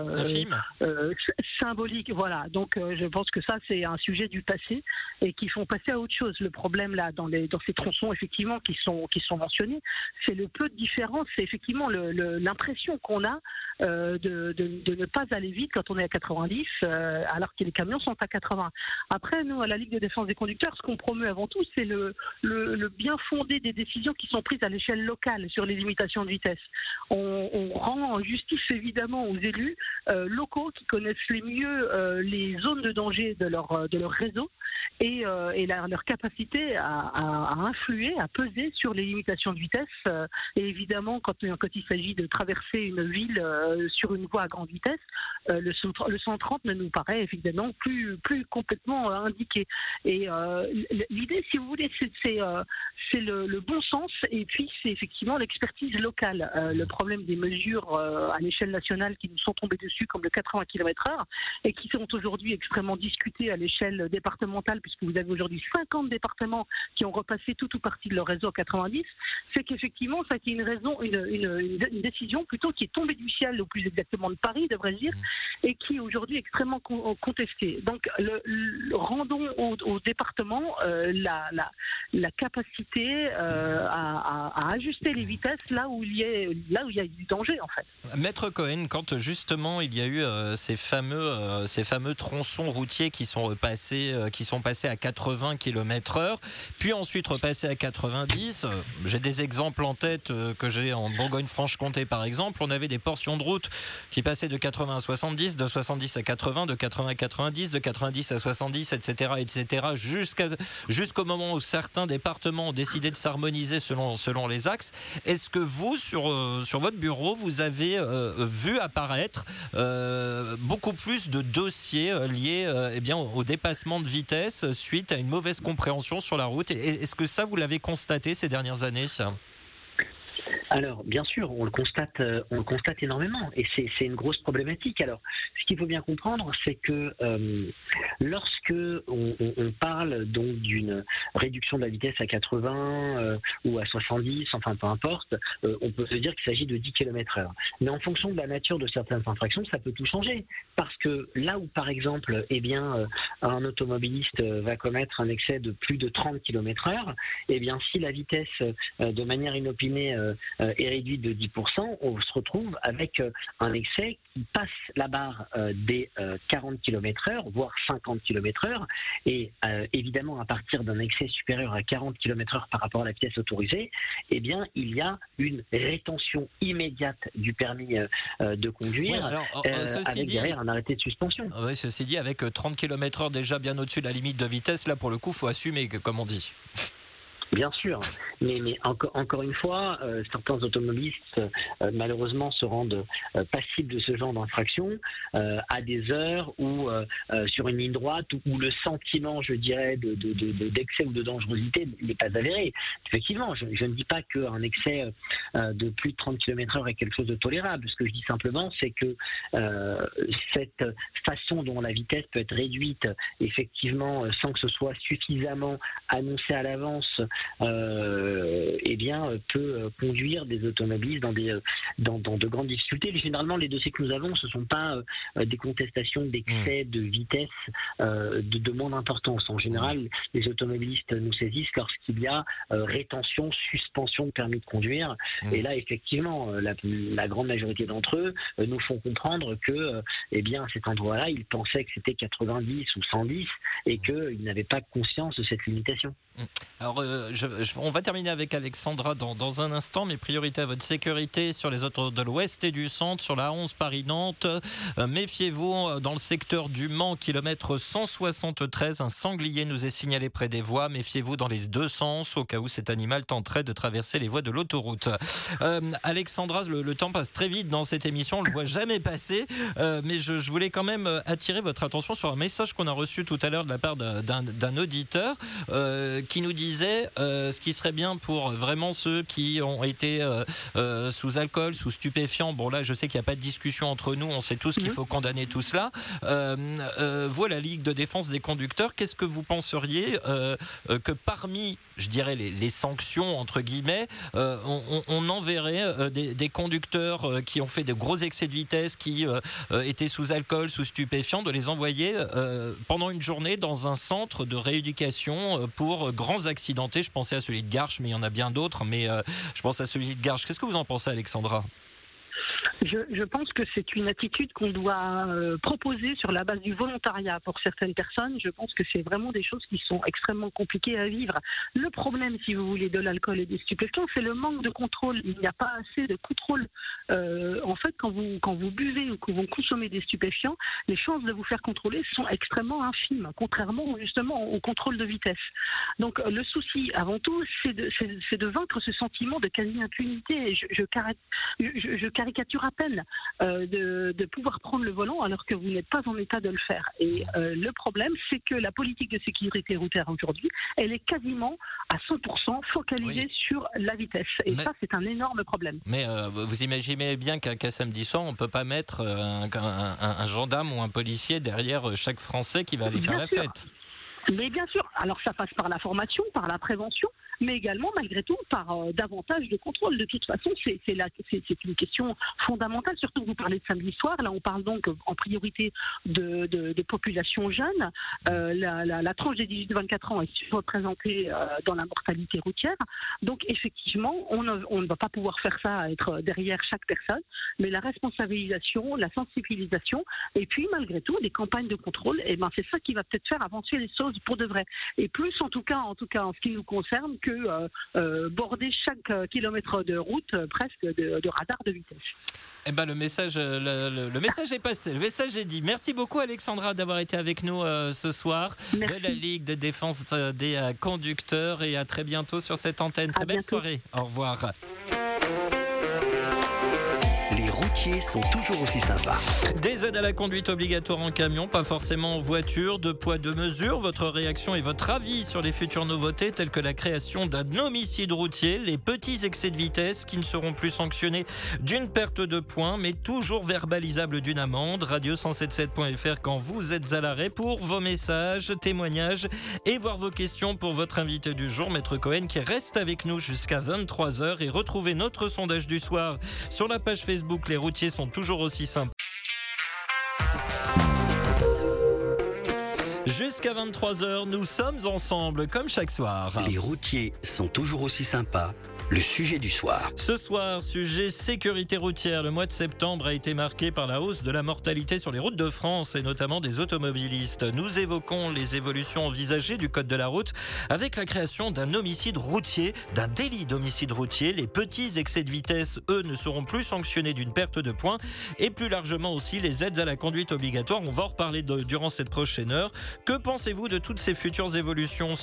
symbolique. Voilà. Donc je pense que ça c'est un sujet du passé et qui font passer à autre chose. Le problème là, dans, les, dans ces tronçons effectivement qui sont, mentionnés, c'est le peu de différence, c'est effectivement l'impression qu'on a euh, de, ne pas aller vite quand on est à 90, euh, alors que les camions sont à 80. Après, nous, à la Ligue de défense des conducteurs, ce qu'on promeut avant tout, c'est le, le, bien fondé des décisions qui sont prises à l'échelle locale sur les limitations de vitesse. On, rend justice évidemment aux élus euh, locaux qui connaissent les mieux les zones de danger de leur, de leur réseau et euh, et leur capacité à, influer, à peser sur les limitations de vitesse. Euh, et évidemment, quand, il s'agit de traverser une ville euh, sur une voie à grande vitesse, le, le 130 ne nous paraît évidemment plus, complètement indiqué. Et l'idée, si vous voulez, c'est le, le, bon sens et puis c'est effectivement l'expertise locale. le problème des mesures à l'échelle nationale qui nous sont tombées dessus, comme le 80 km/h, et qui sont aujourd'hui extrêmement discutées à l'échelle départementale, puisque vous avez aujourd'hui 50 départements qui ont repassé tout ou partie de leur réseau à 90, c'est qu'effectivement, ça qui est une raison, une, décision plutôt qui est tombée du ciel, ou plus exactement de Paris, devrais-je dire, mmh. et qui est aujourd'hui extrêmement contestée. Donc, le, rendons au, département euh, la, la, capacité euh, à, ajuster les vitesses là où il y a, là où il y a du danger, en fait.
Maître Cohen, quand justement il y a eu euh, ces fameux, ces fameux tronçons routiers qui sont passés, qui sont passés à 80 80 km/h, puis ensuite repasser à 90. J'ai des exemples en tête euh, que j'ai en Bourgogne-Franche-Comté par exemple. On avait des portions de route qui passaient de 80 à 70, de 70 à 80, de 80 à 90, de 90 à 70, etc., etc., jusqu'à jusqu'au moment où certains départements ont décidé de s'harmoniser selon selon les axes. Est-ce que vous sur euh, sur votre bureau vous avez euh, vu apparaître beaucoup plus de dossiers liés eh bien au dépassement de vitesse suite à une mauvaise compréhension sur la route. Est-ce que ça, vous l'avez constaté ces dernières années?
Alors, bien sûr, on le constate, euh, on le constate énormément, et c'est une grosse problématique. Alors, ce qu'il faut bien comprendre, c'est que euh, lorsque on, parle donc d'une réduction de la vitesse à 80 euh, ou à 70, enfin peu importe, on peut se dire qu'il s'agit de 10 km/h. Mais en fonction de la nature de certaines infractions, ça peut tout changer, parce que là où, par exemple, eh bien, un automobiliste va commettre un excès de plus de 30 km/h, eh bien, si la vitesse, de manière inopinée, est réduite de 10%, on se retrouve avec euh, un excès qui passe la barre euh, des 40 km/h, voire 50 km/h. Et évidemment, à partir d'un excès supérieur à 40 km/h par rapport à la pièce autorisée, eh bien, il y a une rétention immédiate du permis de conduire, avec derrière un arrêté de suspension.
Oui, ceci dit, avec 30 km/h déjà bien au-dessus de la limite de vitesse, là, pour le coup, faut assumer, comme on dit.
Bien sûr, mais, mais encore, une fois, euh, certains automobilistes euh, malheureusement se rendent euh, passibles de ce genre d'infraction à des heures où sur une ligne droite où, le sentiment, je dirais, de, d'excès ou de dangerosité n'est pas avéré. Effectivement, je, ne dis pas qu'un excès de plus de 30 km/h est quelque chose de tolérable. Ce que je dis simplement, c'est que cette façon dont la vitesse peut être réduite, effectivement, sans que ce soit suffisamment annoncé à l'avance, euh, eh bien, peut conduire des automobilistes dans, des, dans, de grandes difficultés. Généralement, les dossiers que nous avons, ce ne sont pas euh, des contestations d'excès mmh. de vitesse euh, de, de moindre importance. En général, les automobilistes nous saisissent lorsqu'il y a rétention, suspension de permis de conduire. Mmh. Et là, effectivement, la, grande majorité d'entre eux nous font comprendre que, eh bien, à cet endroit-là, ils pensaient que c'était 90 ou 110 et qu'ils n'avaient pas conscience de cette limitation.
On va terminer avec Alexandra dans, un instant. Mes priorités à votre sécurité sur les autres de l'ouest et du centre, sur la 11 Paris-Nantes. Euh, méfiez-vous euh, dans le secteur du Mans, kilomètre 173. Un sanglier nous est signalé près des voies. Méfiez-vous dans les deux sens au cas où cet animal tenterait de traverser les voies de l'autoroute. Euh, Alexandra, le, temps passe très vite dans cette émission. On ne le voit jamais passer. mais je, voulais quand même attirer votre attention sur un message qu'on a reçu tout à l'heure de la part d'un auditeur qui nous disait ce qui serait bien pour vraiment ceux qui ont été euh, euh, sous alcool, sous stupéfiants. Bon là, je sais qu'il n'y a pas de discussion entre nous, on sait tous qu'il mhm. faut condamner tout cela. Euh, voilà la Ligue de défense des conducteurs. Qu'est-ce que vous penseriez que parmi, je dirais, les, sanctions entre guillemets, on, enverrait des, conducteurs qui ont fait de gros excès de vitesse, qui étaient sous alcool, sous stupéfiants, de les envoyer pendant une journée dans un centre de rééducation pour grands accidentés. Je pensais à celui de Garches, mais il y en a bien d'autres. Mais euh, je pense à celui de Garches. Qu'est-ce que vous en pensez, Alexandra?
Je, pense que c'est une attitude qu'on doit euh, proposer sur la base du volontariat pour certaines personnes. Je pense que c'est vraiment des choses qui sont extrêmement compliquées à vivre. Le problème, si vous voulez, de l'alcool et des stupéfiants, c'est le manque de contrôle. Il n'y a pas assez de contrôle. Euh, en fait, quand vous, buvez ou que vous consommez des stupéfiants, les chances de vous faire contrôler sont extrêmement infimes, contrairement justement au contrôle de vitesse. Donc le souci, avant tout, c'est de, vaincre ce sentiment de quasi-impunité. Je, je caricature à peine euh, de, pouvoir prendre le volant alors que vous n'êtes pas en état de le faire. Et euh, le problème, c'est que la politique de sécurité routière aujourd'hui, elle est quasiment à 100% focalisée sur la vitesse. Et ça, c'est un énorme problème.
Mais euh, vous imaginez bien qu'un samedi soir, on ne peut pas mettre un, gendarme ou un policier derrière chaque Français qui va aller faire la fête.
Mais bien sûr, alors ça passe par la formation, par la prévention, mais également, malgré tout, par euh, davantage de contrôle. De toute façon, c'est une question fondamentale, surtout que vous parlez de samedi soir. Là, on parle donc en priorité de, de, populations jeunes. Euh, la, tranche des 18-24 ans est représentée euh, dans la mortalité routière. Donc, effectivement, on ne, on ne va pas pouvoir faire ça, être derrière chaque personne, mais la responsabilisation, la sensibilisation, et puis, malgré tout, des campagnes de contrôle, et eh ben, c'est ça qui va peut-être faire avancer les choses pour de vrai. Et plus, en tout cas, en tout cas, en ce qui nous concerne, que euh, euh, border chaque euh, kilomètre de route presque de, radar de vitesse.
Eh ben le message, le, message est passé, le message est dit. Merci beaucoup Alexandra d'avoir été avec nous ce soir de la Ligue de défense des conducteurs et à très bientôt sur cette antenne. Très belle soirée. Au revoir
sont toujours aussi sympas.
Des aides à la conduite obligatoire en camion, pas forcément en voiture, de poids, de mesure. Votre réaction et votre avis sur les futures nouveautés telles que la création d'un homicide routier, les petits excès de vitesse qui ne seront plus sanctionnés d'une perte de points, mais toujours verbalisables d'une amende. Radio177.fr quand vous êtes à l'arrêt pour vos messages, témoignages et voir vos questions pour votre invité du jour, Maître Cohen, qui reste avec nous jusqu'à 23h et retrouvez notre sondage du soir sur la page Facebook Les routiers sont toujours aussi sympas. Jusqu'à 23h, nous sommes ensemble comme chaque soir.
Les routiers sont toujours aussi sympas le sujet du soir.
Ce soir, sujet sécurité routière. Le mois de septembre a été marqué par la hausse de la mortalité sur les routes de France et notamment des automobilistes. Nous évoquons les évolutions envisagées du code de la route avec la création d'un homicide routier, d'un délit d'homicide routier. Les petits excès de vitesse, eux, ne seront plus sanctionnés d'une perte de points et plus largement aussi les aides à la conduite obligatoire. On va en reparler durant cette prochaine heure. Que pensez-vous de toutes ces futures évolutions?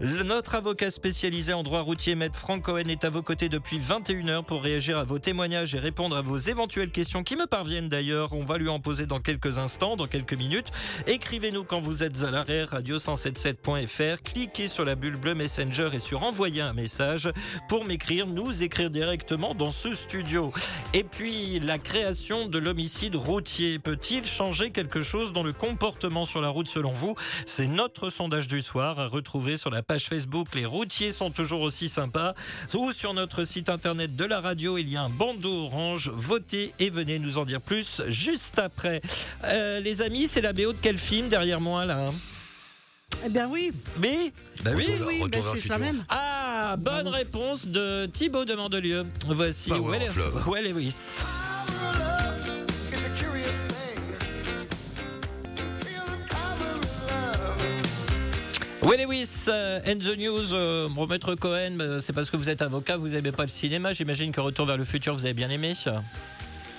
Notre avocat spécialisé en droit routier, maître Franck Cohen, est à vos côtés depuis 21h pour réagir à vos témoignages et répondre à vos éventuelles questions qui me parviennent d'ailleurs. On va lui en poser dans quelques instants, dans quelques minutes. Écrivez-nous quand vous êtes à l'arrêt, radio177.fr. Cliquez sur la bulle bleue Messenger et sur envoyer un message pour m'écrire, nous écrire directement dans ce studio. Et puis, la création de l'homicide routier peut-il changer quelque chose dans le comportement sur la route selon vous? C'est notre sondage du soir à retrouver sur la page Facebook. Les routiers sont toujours aussi sympas ou sur notre site internet de la radio. Il y a un bandeau orange. Votez et venez nous en dire plus juste après. Euh, les amis, c'est la BO de quel film derrière moi là hein?
Eh bien oui.
Mais
Bah oui,
Retour-
oui,
retour
bah
vers le
c'est la même.
Ah, bonne réponse de Thibaut de Mandelieu. Voici
Power
Will. Will Lewis. Will Lewis euh, and the News, euh, Maître Cohen, euh, c'est parce que vous êtes avocat, vous n'aimez pas le cinéma. J'imagine que Retour vers le futur, vous avez bien aimé.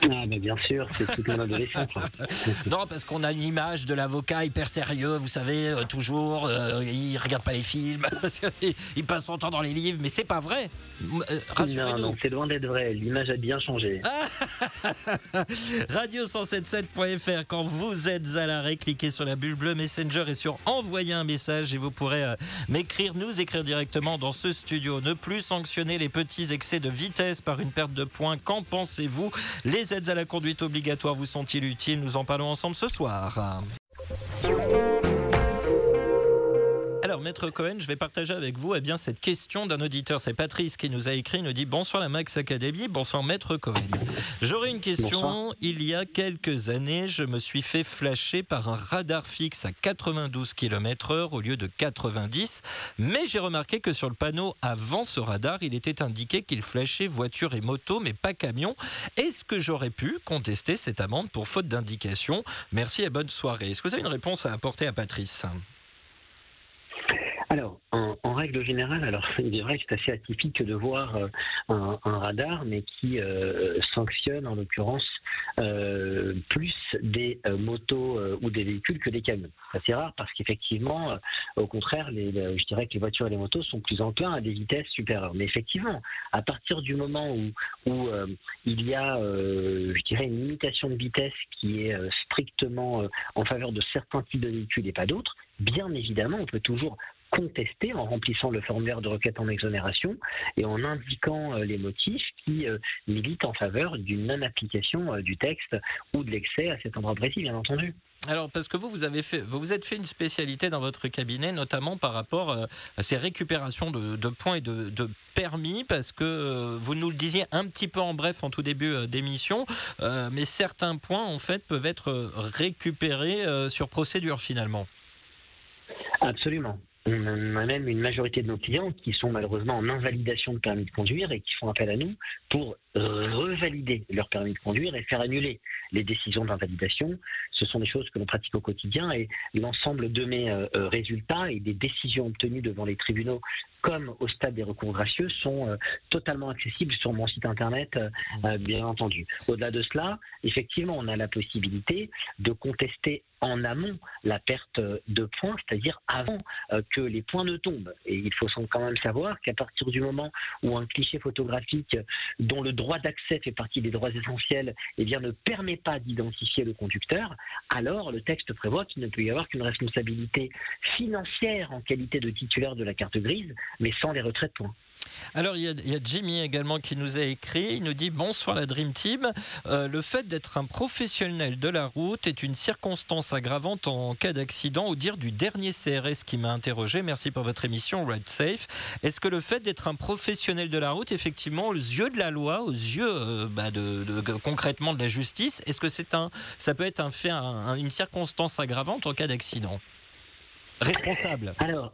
Ah, bah, bien sûr, c'est toute mon adolescence.
Non, parce qu'on a une image de l'avocat hyper sérieux, vous savez, euh, toujours, euh, il regarde pas les films, il- passe son temps dans les livres, mais c'est pas vrai. Euh,
non, non, c'est loin d'être vrai. L'image a bien changé.
Radio177.fr, quand vous êtes à l'arrêt, cliquez sur la bulle bleue Messenger et sur envoyer un message et vous pourrez euh, m'écrire, nous écrire directement dans ce studio. Ne plus sanctionner les petits excès de vitesse par une perte de points. Qu'en pensez-vous? Les aides à la conduite obligatoire vous sont-ils utiles? Nous en parlons ensemble ce soir. Alors, Maître Cohen, je vais partager avec vous eh bien, cette question d'un auditeur. C'est Patrice qui nous a écrit. Il nous dit Bonsoir la Max Academy, bonsoir Maître Cohen. J'aurais une question.
Bonsoir.
Il y a quelques années, je me suis fait flasher par un radar fixe à 92 km/h au lieu de 90. Mais j'ai remarqué que sur le panneau avant ce radar, il était indiqué qu'il flashait voiture et moto, mais pas camion. Est-ce que j'aurais pu contester cette amende pour faute d'indication? Merci et bonne soirée. Est-ce que vous avez une réponse à apporter à Patrice?
Alors, en, règle générale, alors il est vrai que c'est assez atypique de voir euh, un, radar, mais qui euh, sanctionne en l'occurrence euh, plus des motos ou des véhicules que des camions. C'est rare parce qu'effectivement, au contraire, les, je dirais que les voitures et les motos sont plus enclins à des vitesses supérieures. Mais effectivement, à partir du moment où, où il y a, je dirais, une limitation de vitesse qui est strictement en faveur de certains types de véhicules et pas d'autres, bien évidemment, on peut toujours contester en remplissant le formulaire de requête en exonération et en indiquant euh, les motifs qui euh, militent en faveur d'une non-application euh, du texte ou de l'excès à cet endroit précis, bien entendu.
Alors, parce que vous, vous avez fait, vous vous êtes fait une spécialité dans votre cabinet, notamment par rapport à ces récupérations de, de points et de, de permis, parce que vous nous le disiez un petit peu en bref en tout début d'émission, euh, mais certains points, en fait, peuvent être récupérés euh, sur procédure finalement.
Absolument. On a même une majorité de nos clients qui sont malheureusement en invalidation de permis de conduire et qui font appel à nous pour revalider leur permis de conduire et faire annuler les décisions d'invalidation. Ce sont des choses que l'on pratique au quotidien et l'ensemble de mes euh, euh, résultats et des décisions obtenues devant les tribunaux comme au stade des recours gracieux sont euh, totalement accessibles sur mon site internet, euh, euh, bien entendu. Au-delà de cela, effectivement, on a la possibilité de contester en amont la perte de points, c'est-à-dire avant que les points ne tombent. Et il faut quand même savoir qu'à partir du moment où un cliché photographique dont le droit d'accès fait partie des droits essentiels eh bien, ne permet pas d'identifier le conducteur, alors le texte prévoit qu'il ne peut y avoir qu'une responsabilité financière en qualité de titulaire de la carte grise, mais sans les retraits de points.
Alors, il y, a, il y a Jimmy également qui nous a écrit. Il nous dit Bonsoir la Dream Team. Euh, le fait d'être un professionnel de la route est une circonstance aggravante en cas d'accident, au dire du dernier CRS qui m'a interrogé. Merci pour votre émission, Ride Safe. Est-ce que le fait d'être un professionnel de la route, effectivement, aux yeux de la loi, aux yeux euh, bah, de, de- concrètement de la justice, est-ce que c'est un, ça peut être un fait, un- une circonstance aggravante en cas d'accident? Responsable.
Alors,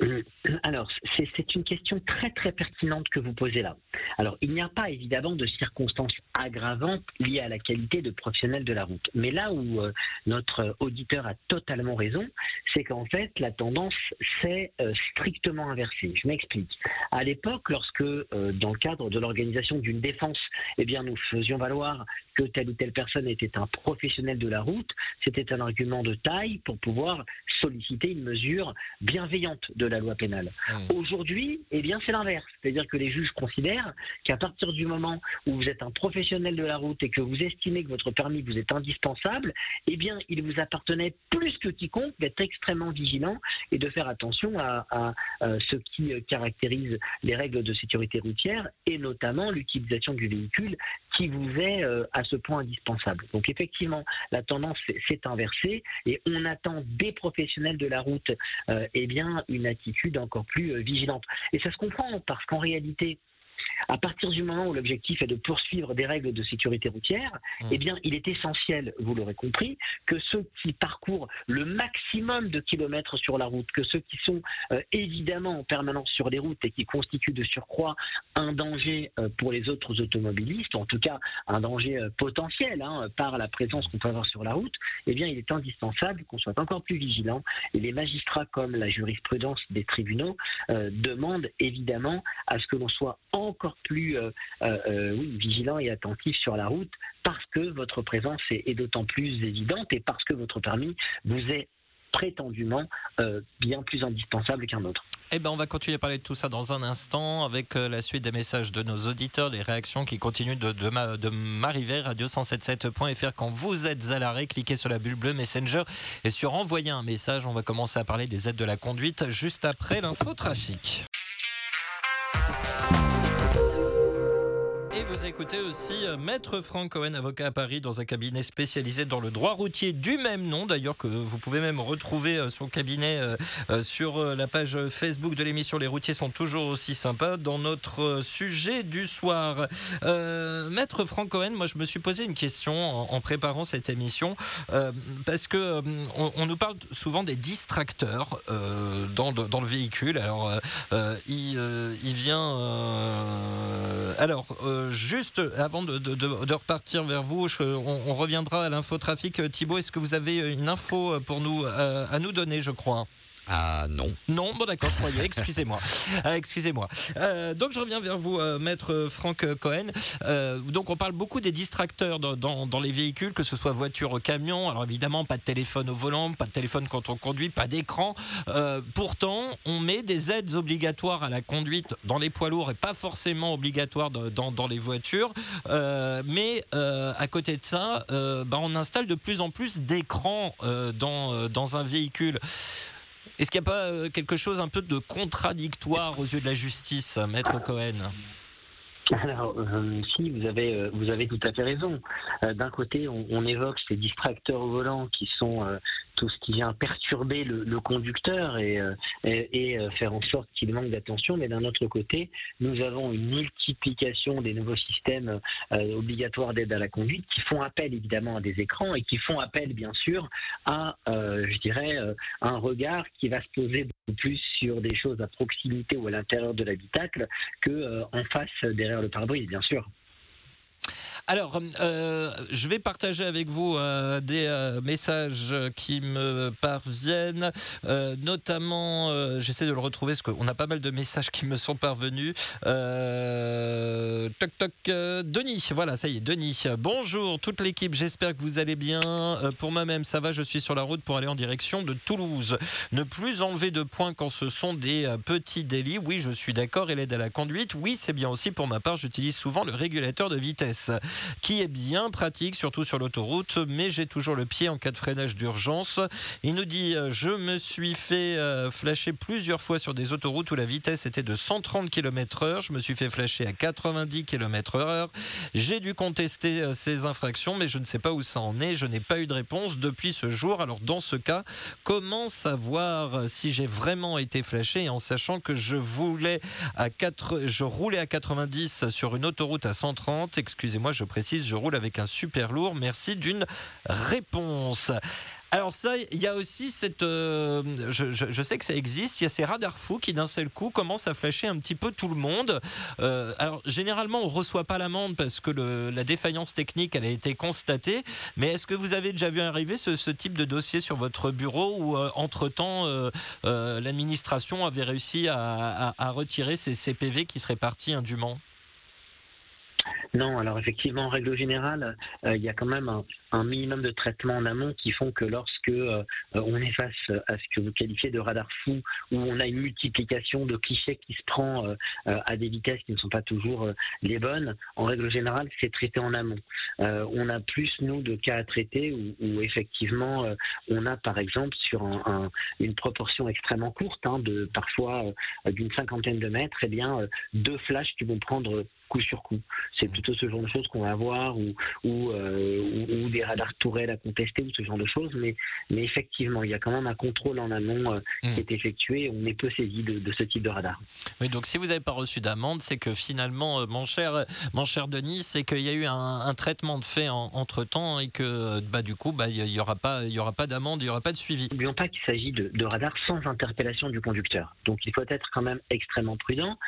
alors, c'est une question très très pertinente que vous posez là. Alors, il n'y a pas évidemment de circonstances aggravantes liées à la qualité de professionnel de la route. Mais là où euh, notre auditeur a totalement raison, c'est qu'en fait, la tendance s'est euh, strictement inversée. Je m'explique. À l'époque, lorsque, dans le cadre de l'organisation d'une défense, eh bien, nous faisions valoir que telle ou telle personne était un professionnel de la route, c'était un argument de taille pour pouvoir solliciter une mesure bienveillante de la loi pénale. Mmh. Aujourd'hui, eh bien, c'est l'inverse. C'est-à-dire que les juges considèrent qu'à partir du moment où vous êtes un professionnel de la route et que vous estimez que votre permis vous est indispensable, eh bien, il vous appartenait plus que quiconque d'être extrêmement vigilant et de faire attention à, ce qui caractérise les règles de sécurité routière et notamment l'utilisation du véhicule qui vous est euh, à ce point indispensable. Donc effectivement, la tendance s'est inversée et on attend des professionnels de la route euh, eh bien, une attitude encore plus euh, vigilante. Et ça se comprend parce qu'en réalité, à partir du moment où l'objectif est de poursuivre des règles de sécurité routière, mmh. eh bien, il est essentiel, vous l'aurez compris, que ceux qui parcourent le maximum de kilomètres sur la route, que ceux qui sont euh, évidemment en permanence sur les routes et qui constituent de surcroît un danger euh, pour les autres automobilistes, ou en tout cas un danger euh, potentiel hein, par la présence qu'on peut avoir sur la route, eh bien, il est indispensable qu'on soit encore plus vigilant. Et les magistrats, comme la jurisprudence des tribunaux, demandent évidemment à ce que l'on soit encore plus euh, euh, euh, vigilant et attentif sur la route parce que votre présence est, d'autant plus évidente et parce que votre permis vous est prétendument bien plus indispensable qu'un autre.
Eh ben, on va continuer à parler de tout ça dans un instant avec la suite des messages de nos auditeurs, les réactions qui continuent de, de, de m'arriver. Radio177.fr. Quand vous êtes à l'arrêt, cliquez sur la bulle bleue Messenger et sur envoyer un message. On va commencer à parler des aides de la conduite juste après l'infotrafic. écoutez aussi euh, Maître Franck Cohen, avocat à Paris, dans un cabinet spécialisé dans le droit routier du même nom, d'ailleurs que vous pouvez même retrouver euh, son cabinet euh, sur la page Facebook de l'émission Les routiers sont toujours aussi sympas. Dans notre sujet du soir, Maître Franck Cohen, moi je me suis posé une question en, préparant cette émission, parce que on, nous parle souvent des distracteurs dans, dans, le véhicule. Alors, il, il, vient... alors, je juste avant de, repartir vers vous, on, reviendra à l'infotrafic. Thibault, est-ce que vous avez une info pour nous euh, à nous donner, je crois?
Ah non.
Non, bon d'accord, je croyais, excusez-moi. Euh, excusez-moi. Euh, donc je reviens vers vous, euh, maître Franck Cohen. donc on parle beaucoup des distracteurs dans, les véhicules, que ce soit voiture ou camion. Alors évidemment, pas de téléphone au volant, pas de téléphone quand on conduit, pas d'écran. pourtant, on met des aides obligatoires à la conduite dans les poids lourds et pas forcément obligatoires dans, les voitures. mais à côté de ça, bah, on installe de plus en plus d'écrans dans, dans un véhicule. Est-ce qu'il n'y a pas euh, quelque chose un peu de contradictoire aux yeux de la justice, maître Cohen?
Alors, euh, si, vous avez, euh, vous avez tout à fait raison. D'un côté, on, évoque ces distracteurs au volant qui sont tout ce qui vient perturber le, conducteur et, euh, euh, faire en sorte qu'il manque d'attention. Mais d'un autre côté, nous avons une multiplication des nouveaux systèmes euh, obligatoires d'aide à la conduite qui font appel évidemment à des écrans et qui font appel bien sûr à, je dirais, un regard qui va se poser beaucoup plus sur des choses à proximité ou à l'intérieur de l'habitacle que en face le pare-brise, bien sûr.
Alors, euh, je vais partager avec vous euh, des euh, messages qui me parviennent, notamment, j'essaie de le retrouver parce qu'on a pas mal de messages qui me sont parvenus. toc toc, Denis, voilà, ça y est, Denis. Bonjour toute l'équipe, j'espère que vous allez bien. pour moi-même, ça va, je suis sur la route pour aller en direction de Toulouse. Ne plus enlever de points quand ce sont des petits délits. Oui, je suis d'accord, et l'aide à la conduite. Oui, c'est bien aussi pour ma part, j'utilise souvent le régulateur de vitesse qui est bien pratique, surtout sur l'autoroute, mais j'ai toujours le pied en cas de freinage d'urgence. Il nous dit euh, Je me suis fait euh, flasher plusieurs fois sur des autoroutes où la vitesse était de 130 km/h. Je me suis fait flasher à 90 km/h. J'ai dû contester euh, ces infractions, mais je ne sais pas où ça en est. Je n'ai pas eu de réponse depuis ce jour. Alors, dans ce cas, comment savoir si j'ai vraiment été flashé en sachant que je voulais à 4, je roulais à 90 sur une autoroute à 130 Excusez-moi, je précise, je roule avec un super lourd. Merci d'une réponse. Alors ça, il y a aussi cette... euh, je, je- je sais que ça existe, il y a ces radars fous qui d'un seul coup commencent à flasher un petit peu tout le monde. Euh, alors généralement, on reçoit pas l'amende parce que la défaillance technique, elle a été constatée. Mais est-ce que vous avez déjà vu arriver ce, type de dossier sur votre bureau où, euh, entre-temps, euh, l'administration avait réussi à retirer ces CPV qui seraient partis indûment?
Non, alors effectivement, en règle générale, euh, il y a quand même un, un minimum de traitements en amont qui font que lorsque euh, on est face à ce que vous qualifiez de radar fou, où on a une multiplication de clichés qui se prend euh, à des vitesses qui ne sont pas toujours les bonnes, en règle générale, c'est traité en amont. On a plus, nous, de cas à traiter où, où effectivement, on a par exemple sur un- un- une proportion extrêmement courte, hein, de parfois d'une cinquantaine de mètres, eh bien, deux flashs qui vont prendre coup sur coup. C'est plutôt ce genre de choses qu'on va avoir ou, ou, euh, ou- ou des radars tourelles à contester ou ce genre de choses. Mais, mais effectivement, il y a quand même un contrôle en amont euh, qui est effectué. On est peu saisi de, de ce type de radar.
Oui, donc si vous n'avez pas reçu d'amende, c'est que finalement, euh, mon cher, mon cher Denis, c'est qu'il y a eu un, un traitement de fait en- entre-temps et que bah, du coup, bah, il n'y aura pas, il y aura pas d'amende, il n'y aura pas de suivi.
N'oublions pas qu'il s'agit de, de radars sans interpellation du conducteur. Donc il faut être quand même extrêmement prudent.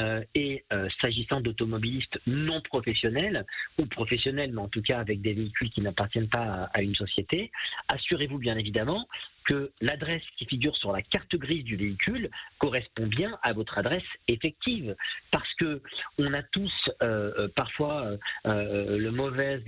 Euh, et euh, s'agissant d'automobilistes non professionnels, ou professionnels, mais en tout cas avec des véhicules qui n'appartiennent pas à, une société, assurez-vous bien évidemment que l'adresse qui figure sur la carte grise du véhicule correspond bien à votre adresse effective. Parce que on a tous parfois le mauvais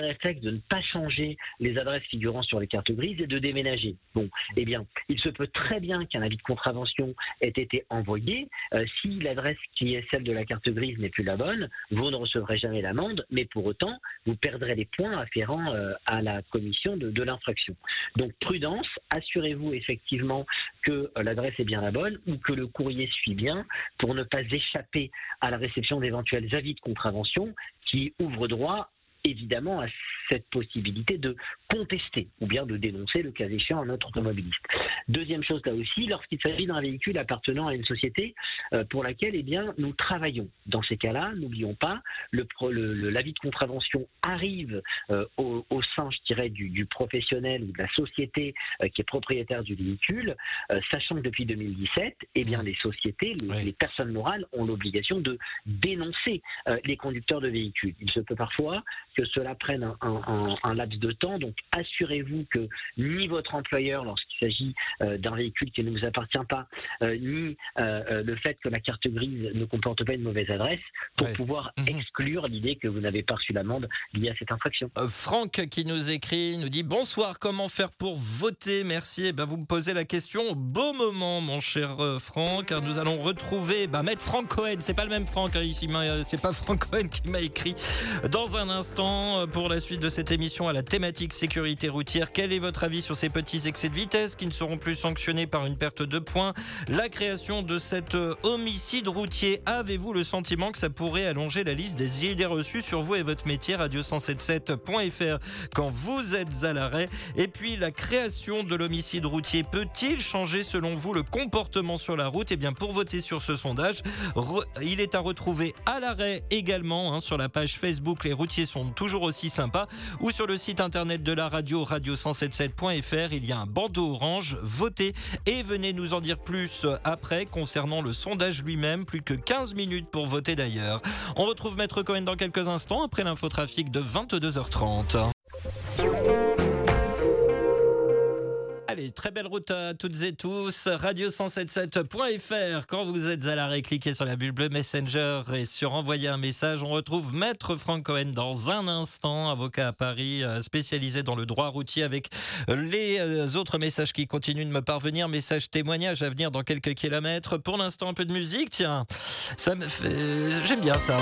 réflexe de ne pas changer les adresses figurant sur les cartes grises et de déménager. Bon, eh bien, il se peut très bien qu'un avis de contravention ait été envoyé. Euh, si l'adresse qui est celle de la carte grise n'est plus la bonne, vous ne recevrez jamais l'amende, mais pour autant, vous perdrez les points afférents euh, à la commission de, l'infraction. Donc, prudence, assurez-vous effectivement que euh, l'adresse est bien la bonne ou que le courrier suit bien pour ne pas échapper à la réception d'éventuels avis de contravention qui ouvrent droit évidemment à cette possibilité de contester ou bien de dénoncer le cas échéant un autre automobiliste. Deuxième chose là aussi, lorsqu'il s'agit d'un véhicule appartenant à une société euh, pour laquelle eh bien, nous travaillons. Dans ces cas-là, n'oublions pas, le- le- l'avis de contravention arrive euh, au, au sein, je dirais, du, du professionnel ou de la société euh, qui est propriétaire du véhicule, euh, sachant que depuis 2017, eh bien, les sociétés, les,
Oui.
les personnes morales ont l'obligation de dénoncer les conducteurs de véhicules. Il se peut parfois que cela prenne un, un- un- un laps de temps, donc assurez-vous que ni votre employeur, lorsqu'il s'agit euh, d'un véhicule qui ne vous appartient pas, euh, ni euh, le fait que la carte grise ne comporte pas une mauvaise adresse, pour
Ouais.
pouvoir
Mhm.
exclure l'idée que vous n'avez pas reçu l'amende liée à cette infraction.
Franck qui nous écrit, nous dit bonsoir, comment faire pour voter? Merci. Eh ben, vous me posez la question au beau moment, mon cher Franck, car nous allons retrouver bah, Maître Franck Cohen. C'est pas le même Franck, hein, ici, c'est pas Franck Cohen qui m'a écrit. Dans un instant, euh, pour la suite de cette émission à la thématique sécurité routière, quel est votre avis sur ces petits excès de vitesse qui ne seront plus sanctionnés par une perte de points? La création de cet euh, homicide routier, avez-vous le sentiment que ça pourrait allonger la liste des idées reçues sur vous et votre métier? Radio177.fr quand vous êtes à l'arrêt. Et puis la création de l'homicide routier peut-il changer selon vous le comportement sur la route? Eh bien pour voter sur ce sondage, il est à retrouver à l'arrêt également hein, sur la page Facebook Les routiers sont toujours aussi sympas ou sur le site internet de la radio radio177.fr il y a un bandeau orange votez. Et venez nous en dire plus après concernant le sondage lui-même. Plus que 15 minutes pour voter d'ailleurs. On retrouve Maître Cohen dans quelques instants après l'infotrafic de 22h30 Allez, très belle route à toutes et tous. Radio177.fr. Quand vous êtes à l'arrêt, cliquez sur la bulle bleue Messenger et sur envoyer un message. On retrouve Maître Franck Cohen dans un instant, avocat à Paris, euh, spécialisé dans le droit routier avec les euh, autres messages qui continuent de me parvenir. Messages témoignages à venir dans quelques kilomètres. Pour l'instant, un peu de musique, tiens. Ça me fait... J'aime bien ça.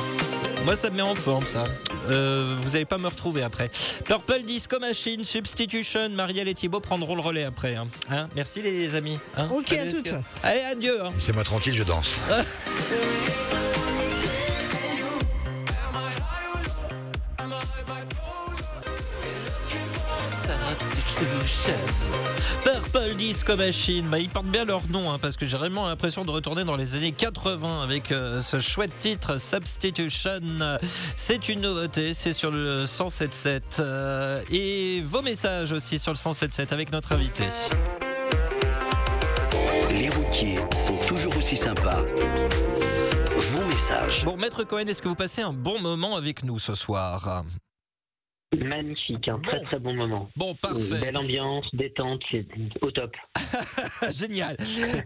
Moi, ça me met en forme, ça. Euh, vous n'allez pas me retrouver après. Purple Disco Machine, Substitution, Marielle et Thibaut prendront le relais après. Hein. Hein Merci les amis. hein.
Ok, à
Allez,
toutes.
Allez, adieu. hein.
C'est moi tranquille, je danse.
Purple Disco Machine, bah, ils portent bien leur nom hein, parce que j'ai vraiment l'impression de retourner dans les années 80 avec euh, ce chouette titre Substitution. C'est une nouveauté, c'est sur le 107.7 euh, et vos messages aussi sur le 107.7 avec notre invité.
Les routiers sont toujours aussi sympas. Vos messages.
Bon, Maître Cohen, est-ce que vous passez un bon moment avec nous ce soir?
Magnifique, un très
Bon.
très bon moment.
Bon, parfait.
Belle ambiance, détente, c'est au top.
Génial.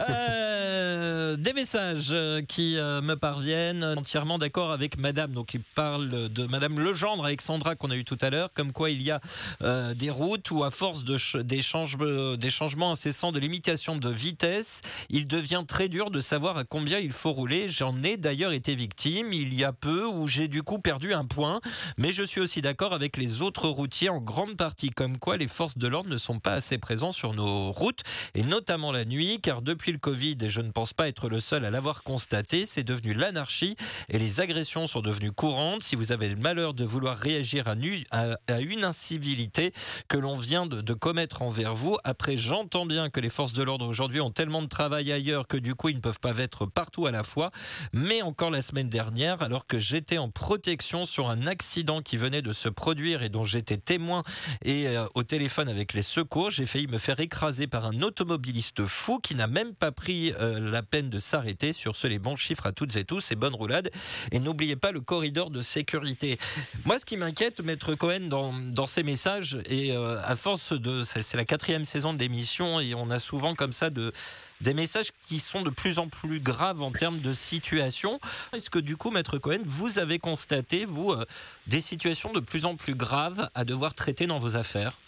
Euh, des messages euh, qui euh, me parviennent entièrement d'accord avec Madame. Donc, il parle de Madame Legendre, Alexandra, qu'on a eu tout à l'heure, comme quoi il y a euh, des routes où, à force de ch- des, change- des changements incessants de limitation de vitesse, il devient très dur de savoir à combien il faut rouler. J'en ai d'ailleurs été victime il y a peu où j'ai du coup perdu un point. Mais je suis aussi d'accord avec les autres routiers en grande partie, comme quoi les forces de l'ordre ne sont pas assez présents sur nos routes et notamment la nuit, car depuis le Covid, et je ne pense pas être le seul à l'avoir constaté, c'est devenu l'anarchie et les agressions sont devenues courantes. Si vous avez le malheur de vouloir réagir à une incivilité que l'on vient de, de commettre envers vous, après j'entends bien que les forces de l'ordre aujourd'hui ont tellement de travail ailleurs que du coup ils ne peuvent pas être partout à la fois, mais encore la semaine dernière, alors que j'étais en protection sur un accident qui venait de se produire et dont j'étais témoin et euh, au téléphone avec les secours, j'ai failli me faire écraser par un automobiliste fou qui n'a même pas pris euh, la peine de s'arrêter. Sur ce, les bons chiffres à toutes et tous et bonne roulade. Et n'oubliez pas le corridor de sécurité. Moi, ce qui m'inquiète, Maître Cohen, dans, ces messages, et euh, à force de. C'est la quatrième saison de l'émission, et on a souvent comme ça de, des messages qui sont de plus en plus graves en termes de situation. Est-ce que du coup, Maître Cohen, vous avez constaté, vous, des situations de plus en plus graves à devoir traiter dans vos affaires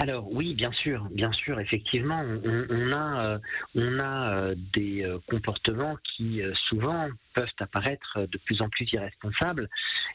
Alors oui, bien sûr, bien sûr, effectivement, on, a, euh, on a euh, des euh, comportements qui euh, souvent peuvent apparaître de plus en plus irresponsables.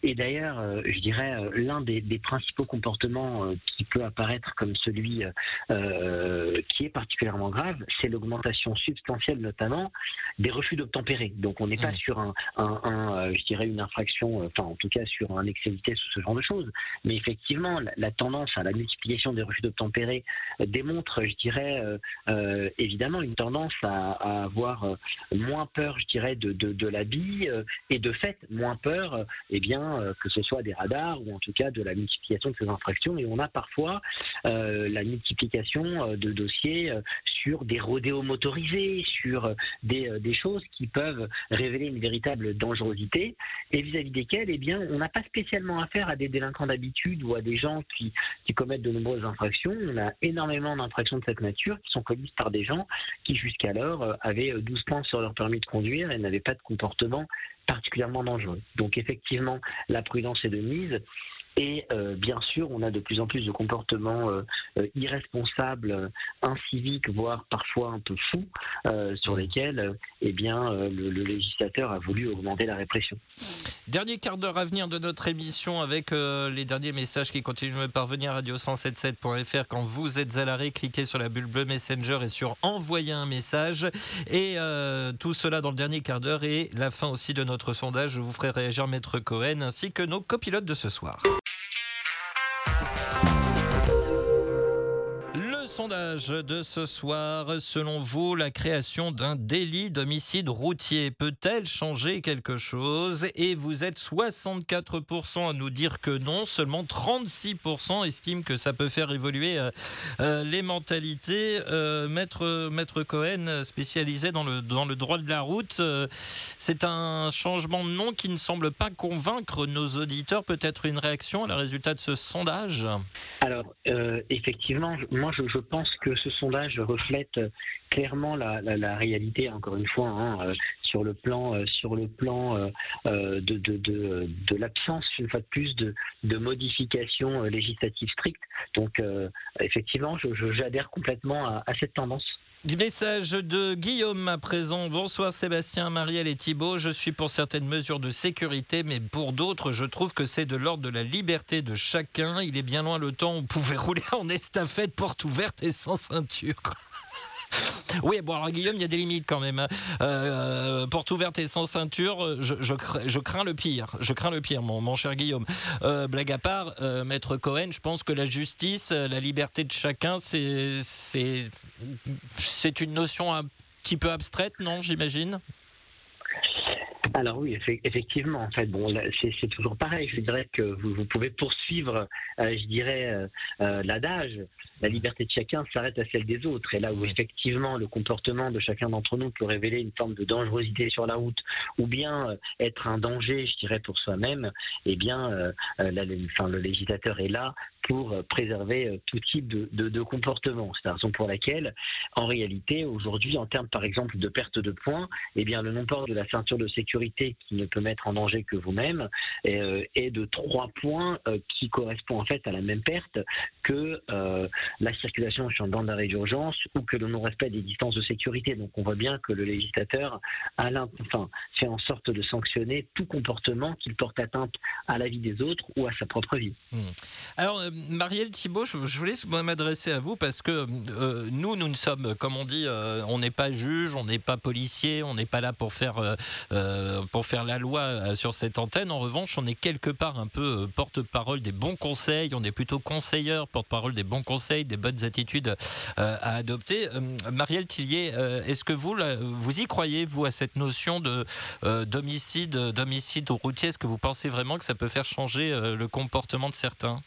Et d'ailleurs, euh, je dirais, euh, l'un des, des principaux comportements euh, qui peut apparaître comme celui euh, qui est particulièrement grave, c'est l'augmentation substantielle notamment des refus d'obtempérer. Donc on n'est pas
Mmh.
sur un, un- un, je dirais, une infraction, enfin en tout cas sur un excès de vitesse ou ce genre de choses. Mais effectivement, la, la tendance à la multiplication des refus d'obtempérer démontre, je dirais, euh, euh, évidemment une tendance à, à avoir moins peur, je dirais, de, de, de la euh, et de fait moins peur, euh, eh bien, euh, que ce soit des radars ou en tout cas de la multiplication de ces infractions. Et on a parfois la multiplication de dossiers sur des rodéos motorisés, sur des, des choses qui peuvent révéler une véritable dangerosité et vis-à-vis desquelles, eh bien, on n'a pas spécialement affaire à des délinquants d'habitude ou à des gens qui, qui commettent de nombreuses infractions. On a énormément d'infractions de cette nature qui sont commises par des gens qui jusqu'alors avaient euh, 12 points sur leur permis de conduire et n'avaient pas de comportement particulièrement dangereux. Donc effectivement, la prudence est de mise. Et euh, bien sûr, on a de plus en plus de comportements euh, euh, irresponsables, euh, inciviques, voire parfois un peu fous, euh, sur lesquels euh, eh bien, le, le législateur a voulu augmenter la répression.
Dernier quart d'heure à venir de notre émission avec les derniers messages qui continuent de parvenir à radio177.fr. Quand vous êtes à l'arrêt, cliquez sur la bulle bleue Messenger et sur envoyer un message. Et tout cela dans le dernier quart d'heure et la fin aussi de notre sondage. Je vous ferai réagir Maître Cohen ainsi que nos copilotes de ce soir. Sondage de ce soir, selon vous, la création d'un délit d'homicide routier peut-elle changer quelque chose? Et vous êtes 64% à nous dire que non, seulement 36% estiment que ça peut faire évoluer euh, euh, les mentalités. Euh, Maître, Maître Cohen, spécialisé dans le, dans le droit de la route, c'est un changement de nom qui ne semble pas convaincre nos auditeurs. Peut-être une réaction à la résultat de ce sondage?
Alors, effectivement, moi je, je pense que ce sondage reflète euh, clairement la, réalité, encore une fois, hein, euh, sur le plan, euh, sur le plan de, l'absence, une fois de plus, de, modifications législatives strictes. Donc, effectivement, je- je- j'adhère complètement à cette tendance.
Message de Guillaume à présent. Bonsoir Sébastien, Marielle et Thibault. Je suis pour certaines mesures de sécurité, mais pour d'autres, je trouve que c'est de l'ordre de la liberté de chacun. Il est bien loin le temps où on pouvait rouler en estafette, porte ouverte et sans ceinture. Oui, bon, alors Guillaume, il y a des limites quand même. hein. Euh, porte ouverte et sans ceinture, je, je cra- je crains le pire. Je crains le pire, mon, cher Guillaume. Euh, blague à part, euh, Maître Cohen, je pense que la justice, euh, la liberté de chacun, c'est une notion un petit peu abstraite, non J'imagine?
Alors oui, effe- effectivement, en fait, bon, c'est toujours pareil. Je dirais que vous, vous pouvez poursuivre, euh, je dirais, euh, euh, l'adage. La liberté de chacun s'arrête à celle des autres. Et là où effectivement le comportement de chacun d'entre nous peut révéler une forme de dangerosité sur la route, ou bien euh, être un danger, je dirais, pour soi-même, eh bien, euh, euh, la- le- enfin, le législateur est là pour euh, préserver tout type de, de, de comportement. C'est la raison pour laquelle, en réalité, aujourd'hui, en termes, par exemple, de perte de points, eh bien, le non-port de la ceinture de sécurité qui ne peut mettre en danger que vous-même est, est de trois points qui correspond en fait à la même perte que euh, la circulation sur banc d'arrêt d'urgence ou que le non-respect des distances de sécurité. Donc on voit bien que le législateur a enfin, fait en sorte de sanctionner tout comportement qui porte atteinte à la vie des autres ou à sa propre vie.
Alors, euh, Marielle Thibault, je, voulais m'adresser à vous parce que euh, nous, nous ne sommes, comme on dit, euh, on n'est pas juge, on n'est pas policier, on n'est pas là pour faire, pour faire la loi sur cette antenne. En revanche, on est quelque part un peu porte-parole des bons conseils, on est plutôt conseilleur, porte-parole des bons conseils, des bonnes attitudes euh, à adopter. Euh, Marielle Tillier, euh, est-ce que vous, vous y croyez, vous, à cette notion de d'homicide, d'homicide routier? Est-ce que vous pensez vraiment que ça peut faire changer le comportement de certains?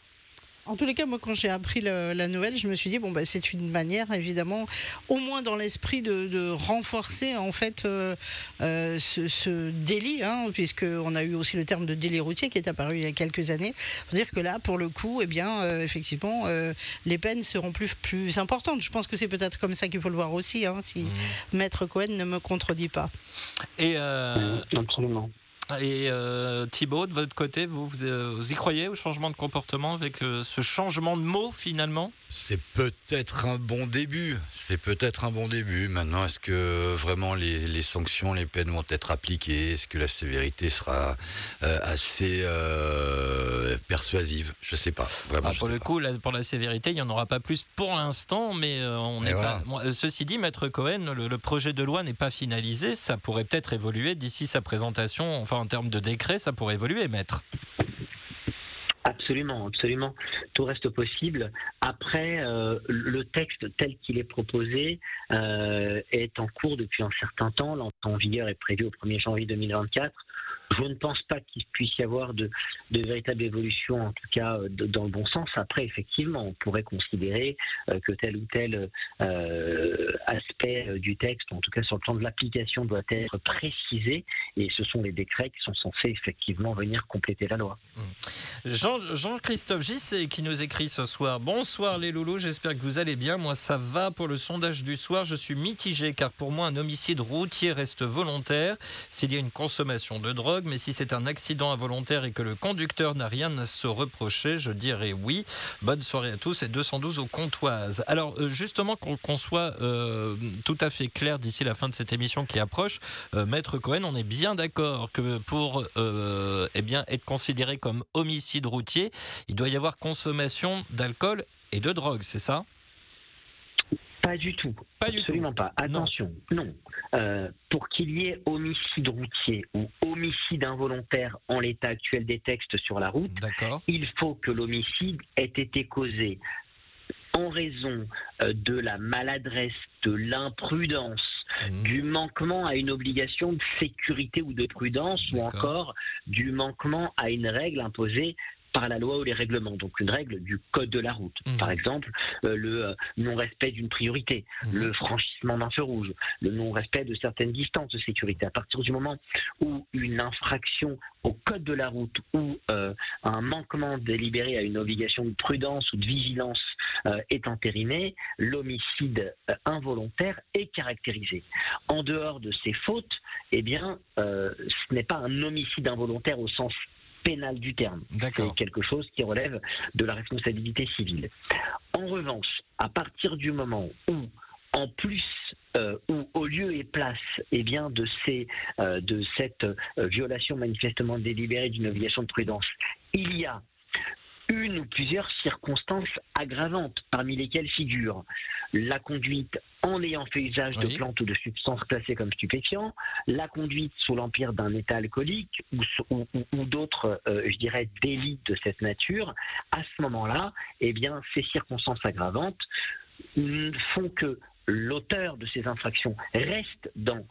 En tous les cas, moi, quand j'ai appris le- la nouvelle, je me suis dit bon, bah, c'est une manière, évidemment, au moins dans l'esprit de, de renforcer en fait euh, euh, ce, ce délit, hein, puisqu'on a eu aussi le terme de délit routier qui est apparu il y a quelques années. Faut dire que là, pour le coup, eh bien, euh, effectivement, euh, les peines seront plus plus importantes. Je pense que c'est peut-être comme ça qu'il faut le voir aussi, hein, si Maître Cohen ne me contredit pas.
Et, euh,
Absolument.
Et euh, Thibaut, de votre côté, vous, vous, euh, y croyez au changement de comportement avec euh, ce changement de mot finalement?
C'est peut-être un bon début. C'est peut-être un bon début. Maintenant, est-ce que vraiment les, les sanctions, les peines vont être appliquées? Est-ce que la sévérité sera euh, assez euh, persuasive? Je sais pas. Vraiment,
Ah, Pour
sais
le
pas.
coup, là, pour la sévérité, il n'y en aura pas plus pour l'instant, mais euh, on
Et
n'est
voilà.
pas. bon, ceci dit, Maître Cohen, le, le projet de loi n'est pas finalisé. Ça pourrait peut-être évoluer d'ici sa présentation. Enfin, en termes de décret, ça pourrait évoluer, Maître.
Absolument, absolument. Tout reste possible. Après, euh, le texte tel qu'il est proposé euh, est en cours depuis un certain temps. L'entrée en vigueur est prévue au 1er janvier 2024. Je ne pense pas qu'il puisse y avoir de, véritable évolution, en tout cas euh, dans le bon sens. Après, effectivement, on pourrait considérer euh, que tel ou tel euh, aspect du texte, en tout cas sur le plan de l'application, doit être précisé. Et ce sont les décrets qui sont censés effectivement venir compléter la loi.
Jean- Jean-Christophe Gissé qui nous écrit ce soir. Bonsoir les loulous, j'espère que vous allez bien. Moi ça va pour le sondage du soir. Je suis mitigé car pour moi un homicide routier reste volontaire s'il y a une consommation de drogue. Mais si c'est un accident involontaire et que le conducteur n'a rien à se reprocher, je dirais oui. Bonne soirée à tous et 212 aux comptoises. Alors euh, justement qu'on soit euh, tout à fait clair d'ici la fin de cette émission qui approche, euh, Maître Cohen, on est bien d'accord que pour eh bien, être considéré comme homicide routier, il doit y avoir consommation d'alcool et de drogue, c'est ça?
Pas du tout.
Pas du
Absolument
tout.
pas. Attention, non. Euh, pour qu'il y ait homicide routier ou homicide involontaire en l'état actuel des textes sur la route, il faut que l'homicide ait été causé en raison euh, de la maladresse, de l'imprudence,
Mhm.
du manquement à une obligation de sécurité ou de prudence, ou encore du manquement à une règle imposée par la loi ou les règlements, donc une règle du code de la route.
Mhm.
Par exemple, euh, le euh, non-respect d'une priorité,
Mhm.
le franchissement d'un feu rouge, le non-respect de certaines distances de sécurité. À partir du moment où une infraction au code de la route ou euh, un manquement délibéré à une obligation de prudence ou de vigilance est entériné, l'homicide involontaire est caractérisé. En dehors de ces fautes, eh bien, ce n'est pas un homicide involontaire au sens pénal du terme. C'est quelque chose qui relève de la responsabilité civile. En revanche, à partir du moment où, en plus euh, ou au lieu et place eh bien, de, ces, euh, de cette euh, violation manifestement délibérée d'une obligation de prudence, il y a une ou plusieurs circonstances aggravantes, parmi lesquelles figurent la conduite en ayant fait usage de plantes ou de substances classées comme stupéfiants, la conduite sous l'empire d'un état alcoolique ou, ou- ou- ou d'autres, euh, je dirais, délits de cette nature, à ce moment-là, eh bien, ces circonstances aggravantes font que l'auteur de ces infractions reste dans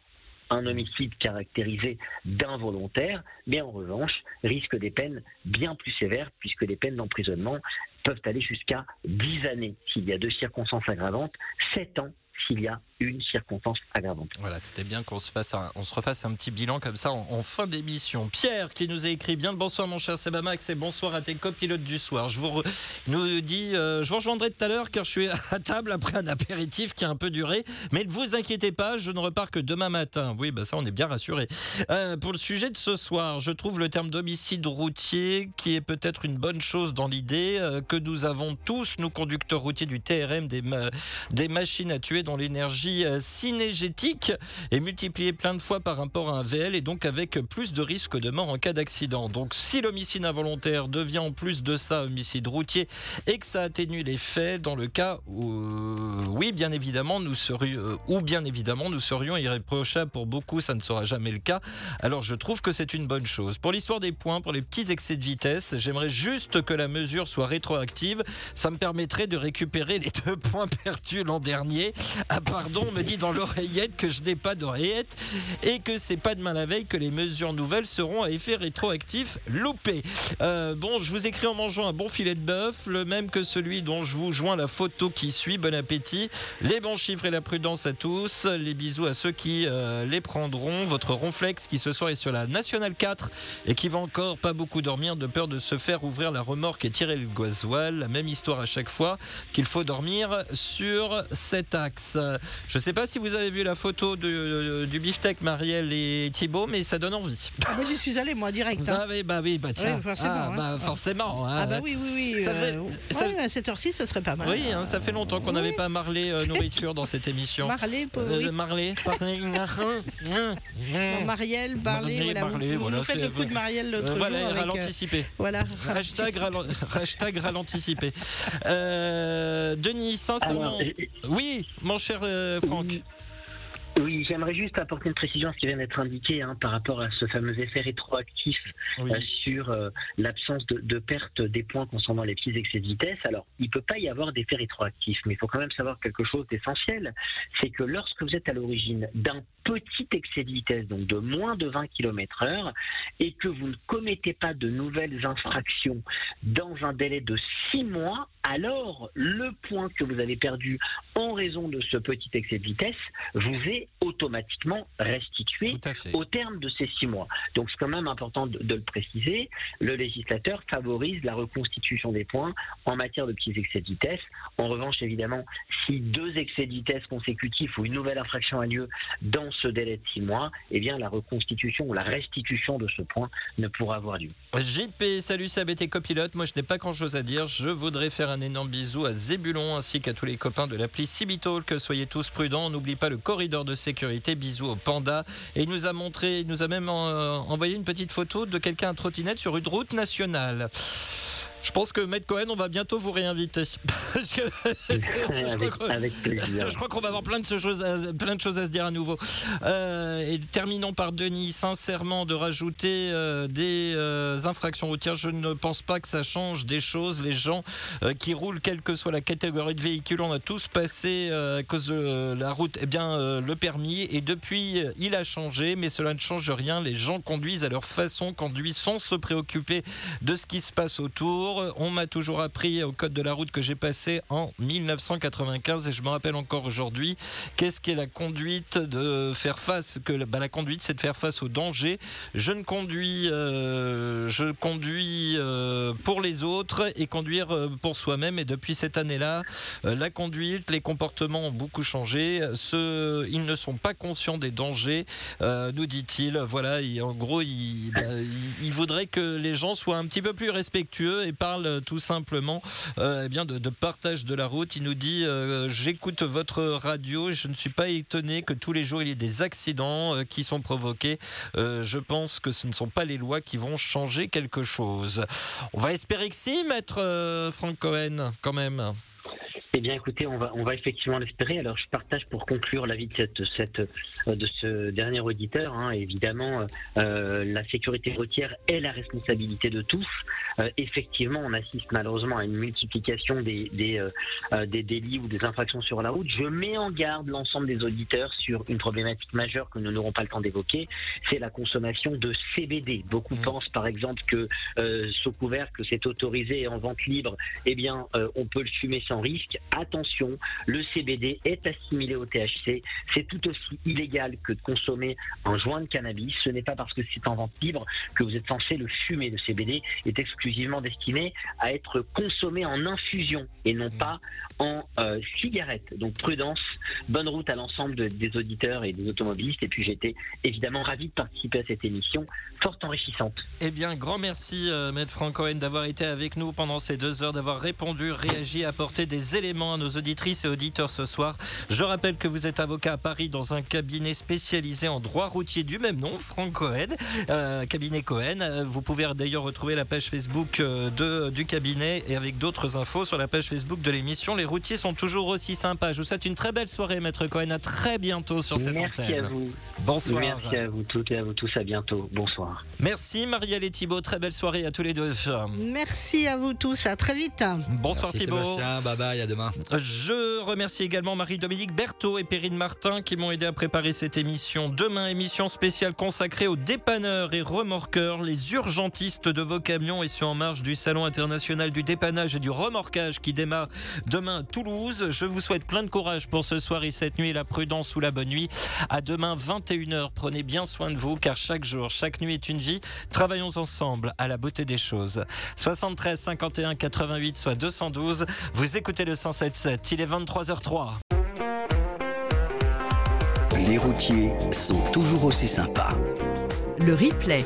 un homicide caractérisé d'involontaire, mais en revanche risque des peines bien plus sévères, puisque les peines d'emprisonnement peuvent aller jusqu'à 10 années. S'il y a deux circonstances aggravantes, 7 ans s'il y a une circonstance aggravante.
Voilà, c'était bien qu'on se fasse un, refasse un petit bilan comme ça en, fin d'émission. Pierre qui nous a écrit bien le bonsoir mon cher Sebamax et bonsoir à tes copilotes du soir. Je vous re- nous dit euh, je vous rejoindrai tout à l'heure car je suis à table après un apéritif qui a un peu duré, mais ne vous inquiétez pas, je ne repars que demain matin. Oui, bah ça on est bien rassuré. pour le sujet de ce soir, je trouve le terme d'homicide routier qui est peut-être une bonne chose dans l'idée euh, que nous avons tous nous conducteurs routiers du TRM des des machines à tuer dont l'énergie euh, cinégétique est multipliée plein de fois par rapport à un VL et donc avec plus de risques de mort en cas d'accident. Donc si l'homicide involontaire devient en plus de ça homicide routier et que ça atténue les faits dans le cas où euh, oui bien évidemment nous serions euh, ou bien évidemment nous serions irréprochables pour beaucoup ça ne sera jamais le cas. Alors je trouve que c'est une bonne chose. Pour l'histoire des points, pour les petits excès de vitesse, j'aimerais juste que la mesure soit rétroactive. Ça me permettrait de récupérer les deux points perdus l'an dernier. Ah pardon, on me dit dans l'oreillette que je n'ai pas d'oreillette et que c'est pas demain la veille que les mesures nouvelles seront à effet rétroactif loupé. Euh, bon, je vous écris en mangeant un bon filet de bœuf, le même que celui dont je vous joins la photo qui suit. Bon appétit. Les bons chiffres et la prudence à tous. Les bisous à ceux qui euh, les prendront. Votre ronflex qui ce soir est sur la Nationale 4 et qui va encore pas beaucoup dormir de peur de se faire ouvrir la remorque et tirer le gasoil. La même histoire à chaque fois qu'il faut dormir sur cet axe. Je sais pas si vous avez vu la photo de- du beefsteak Marielle et Thibaut, mais ça donne envie.
Ah, moi, j'y suis allée, moi, direct. hein.
Ah oui, bah oui, bah tiens.
Oui, forcément,
ah,
hein.
bah, forcément. hein.
Ah bah oui, oui, oui.
Ça faisait-
euh,
ça-
ouais, à cette heure-ci, ça serait pas mal.
Oui, hein, ça fait longtemps qu'on n'avait
Oui.
pas marlé euh, nourriture dans cette émission.
Marley,
Euh,
oui.
Marley, Marley,
Non, Marielle,
Marley,
voilà.
Marley,
vous, vous
voilà,
nous faites
c'est-
le coup de Marielle l'autre
Euh,
jour.
voilà,
avec, euh,
ralenticipé.
voilà.
Hashtag, ralen- hashtag ralenticipé. Euh, Denis, sincèrement.
Alors, euh,
Oui, mon cher euh, Franck.
Oui. Oui, j'aimerais juste apporter une précision à ce qui vient d'être indiqué hein, par rapport à ce fameux effet rétroactif
Oui.
euh, sur euh, l'absence de, de perte des points concernant les petits excès de vitesse. Alors, il ne peut pas y avoir d'effet rétroactif, mais il faut quand même savoir quelque chose d'essentiel, c'est que lorsque vous êtes à l'origine d'un petit excès de vitesse, donc de moins de 20 km heure, et que vous ne commettez pas de nouvelles infractions dans un délai de 6 mois, alors le point que vous avez perdu en raison de ce petit excès de vitesse vous est automatiquement restitué au terme de ces six mois. Donc c'est quand même important de, de le préciser. Le législateur favorise la reconstitution des points en matière de petits excès de vitesse. En revanche, évidemment, si deux excès de vitesse consécutifs ou une nouvelle infraction a lieu dans ce délai de six mois, eh bien la reconstitution ou la restitution de ce point ne pourra avoir lieu.
JP, salut Sab et tes copilotes. Moi, je n'ai pas grand chose à dire. Je voudrais faire un énorme bisou à Zébulon ainsi qu'à tous les copains de l'appli Cibitalk. Soyez tous prudents. On n'oublie pas le corridor de sécurité. Bisous au panda. Et il nous a montré, il nous a même euh, envoyé une petite photo de quelqu'un à trottinette sur une route nationale. Je pense que Maître Cohen, on va bientôt vous réinviter. Parce que je
avec,
crois que-
avec plaisir.
je crois qu'on va avoir plein de, choses à, plein de choses à se dire à nouveau. Euh, et terminons par Denis, sincèrement, de rajouter euh, des euh, infractions routières. Je ne pense pas que ça change des choses. Les gens qui roulent, quelle que soit la catégorie de véhicule, on a tous passé à cause de la route, eh bien, le permis. Et depuis, il a changé, mais cela ne change rien. Les gens conduisent à leur façon, conduisent sans se préoccuper de ce qui se passe autour. On m'a toujours appris au code de la route que j'ai passé en 1995 et je me rappelle encore aujourd'hui qu'est-ce qu'est la conduite de faire face que bah, la conduite c'est de faire face au danger. Je ne conduis euh, je conduis euh, pour les autres et conduire euh, pour soi-même et depuis cette année-là euh, la conduite, les comportements ont beaucoup changé. Ils ne sont pas conscients des dangers, euh, nous dit-il. Voilà, en gros, il, bah, voudrait que les gens soient un petit peu plus respectueux et parlent tout simplement euh, eh bien de, partage de la route. Il nous dit euh, J'écoute votre radio je ne suis pas étonné que tous les jours il y ait des accidents euh, qui sont provoqués. Euh, je pense que ce ne sont pas les lois qui vont changer quelque chose. On va espérer que si, maître euh, Franck Cohen, quand même.
Eh bien, écoutez, on va, on va effectivement l'espérer. Alors, je partage pour conclure l'avis de, cette, cette, euh, de ce dernier auditeur. Hein. Évidemment, euh, la sécurité routière est la responsabilité de tous. Euh, effectivement, on assiste malheureusement à une multiplication des, des, euh, des, délits ou des infractions sur la route. Je mets en garde l'ensemble des auditeurs sur une problématique majeure que nous n'aurons pas le temps d'évoquer. C'est la consommation de CBD. Beaucoup mmh. pensent, par exemple, que sous couvert que c'est autorisé en vente libre, eh bien, on peut le fumer sans risque attention, le CBD est assimilé au THC. C'est tout aussi illégal que de consommer un joint de cannabis. Ce n'est pas parce que c'est en vente libre que vous êtes censé le fumer. Le CBD est exclusivement destiné à être consommé en infusion et non pas en euh, cigarette. Donc prudence, bonne route à l'ensemble des auditeurs et des automobilistes. Et puis j'étais évidemment ravi de participer à cette émission fort enrichissante.
Eh bien, grand merci, euh, Maître Cohen, d'avoir été avec nous pendant ces deux heures, d'avoir répondu, réagi, apporté des éléments à nos auditrices et auditeurs ce soir. Je rappelle que vous êtes avocat à Paris dans un cabinet spécialisé en droit routier du même nom, Franck Cohen, euh, cabinet Cohen. Vous pouvez d'ailleurs retrouver la page Facebook euh, de, du cabinet et avec d'autres infos sur la page Facebook de l'émission. Les routiers sont toujours aussi sympas. Je vous souhaite une très belle soirée, Maître Cohen. À très bientôt sur cette
Merci
antenne.
À vous.
Bonsoir.
Merci à vous toutes et à vous tous. À bientôt. Bonsoir.
Merci Marielle et Thibault. Très belle soirée à tous les deux.
Merci à vous tous. À très vite.
Bonsoir
Merci
Thibault.
Sébastien. Bye bye. À demain.
Je remercie également Marie-Dominique Berthaud et Perrine Martin qui m'ont aidé à préparer cette émission. Demain, émission spéciale consacrée aux dépanneurs et remorqueurs, les urgentistes de vos camions et sur en marge du Salon international du dépannage et du remorquage qui démarre demain à Toulouse. Je vous souhaite plein de courage pour ce soir et cette nuit, la prudence ou la bonne nuit. À demain, 21h. Prenez bien soin de vous car chaque jour, chaque nuit est une vie. Travaillons ensemble à la beauté des choses. 73 51 88 soit 212. Vous écoutez le il est 23h03.
Les routiers sont toujours aussi sympas.
Le replay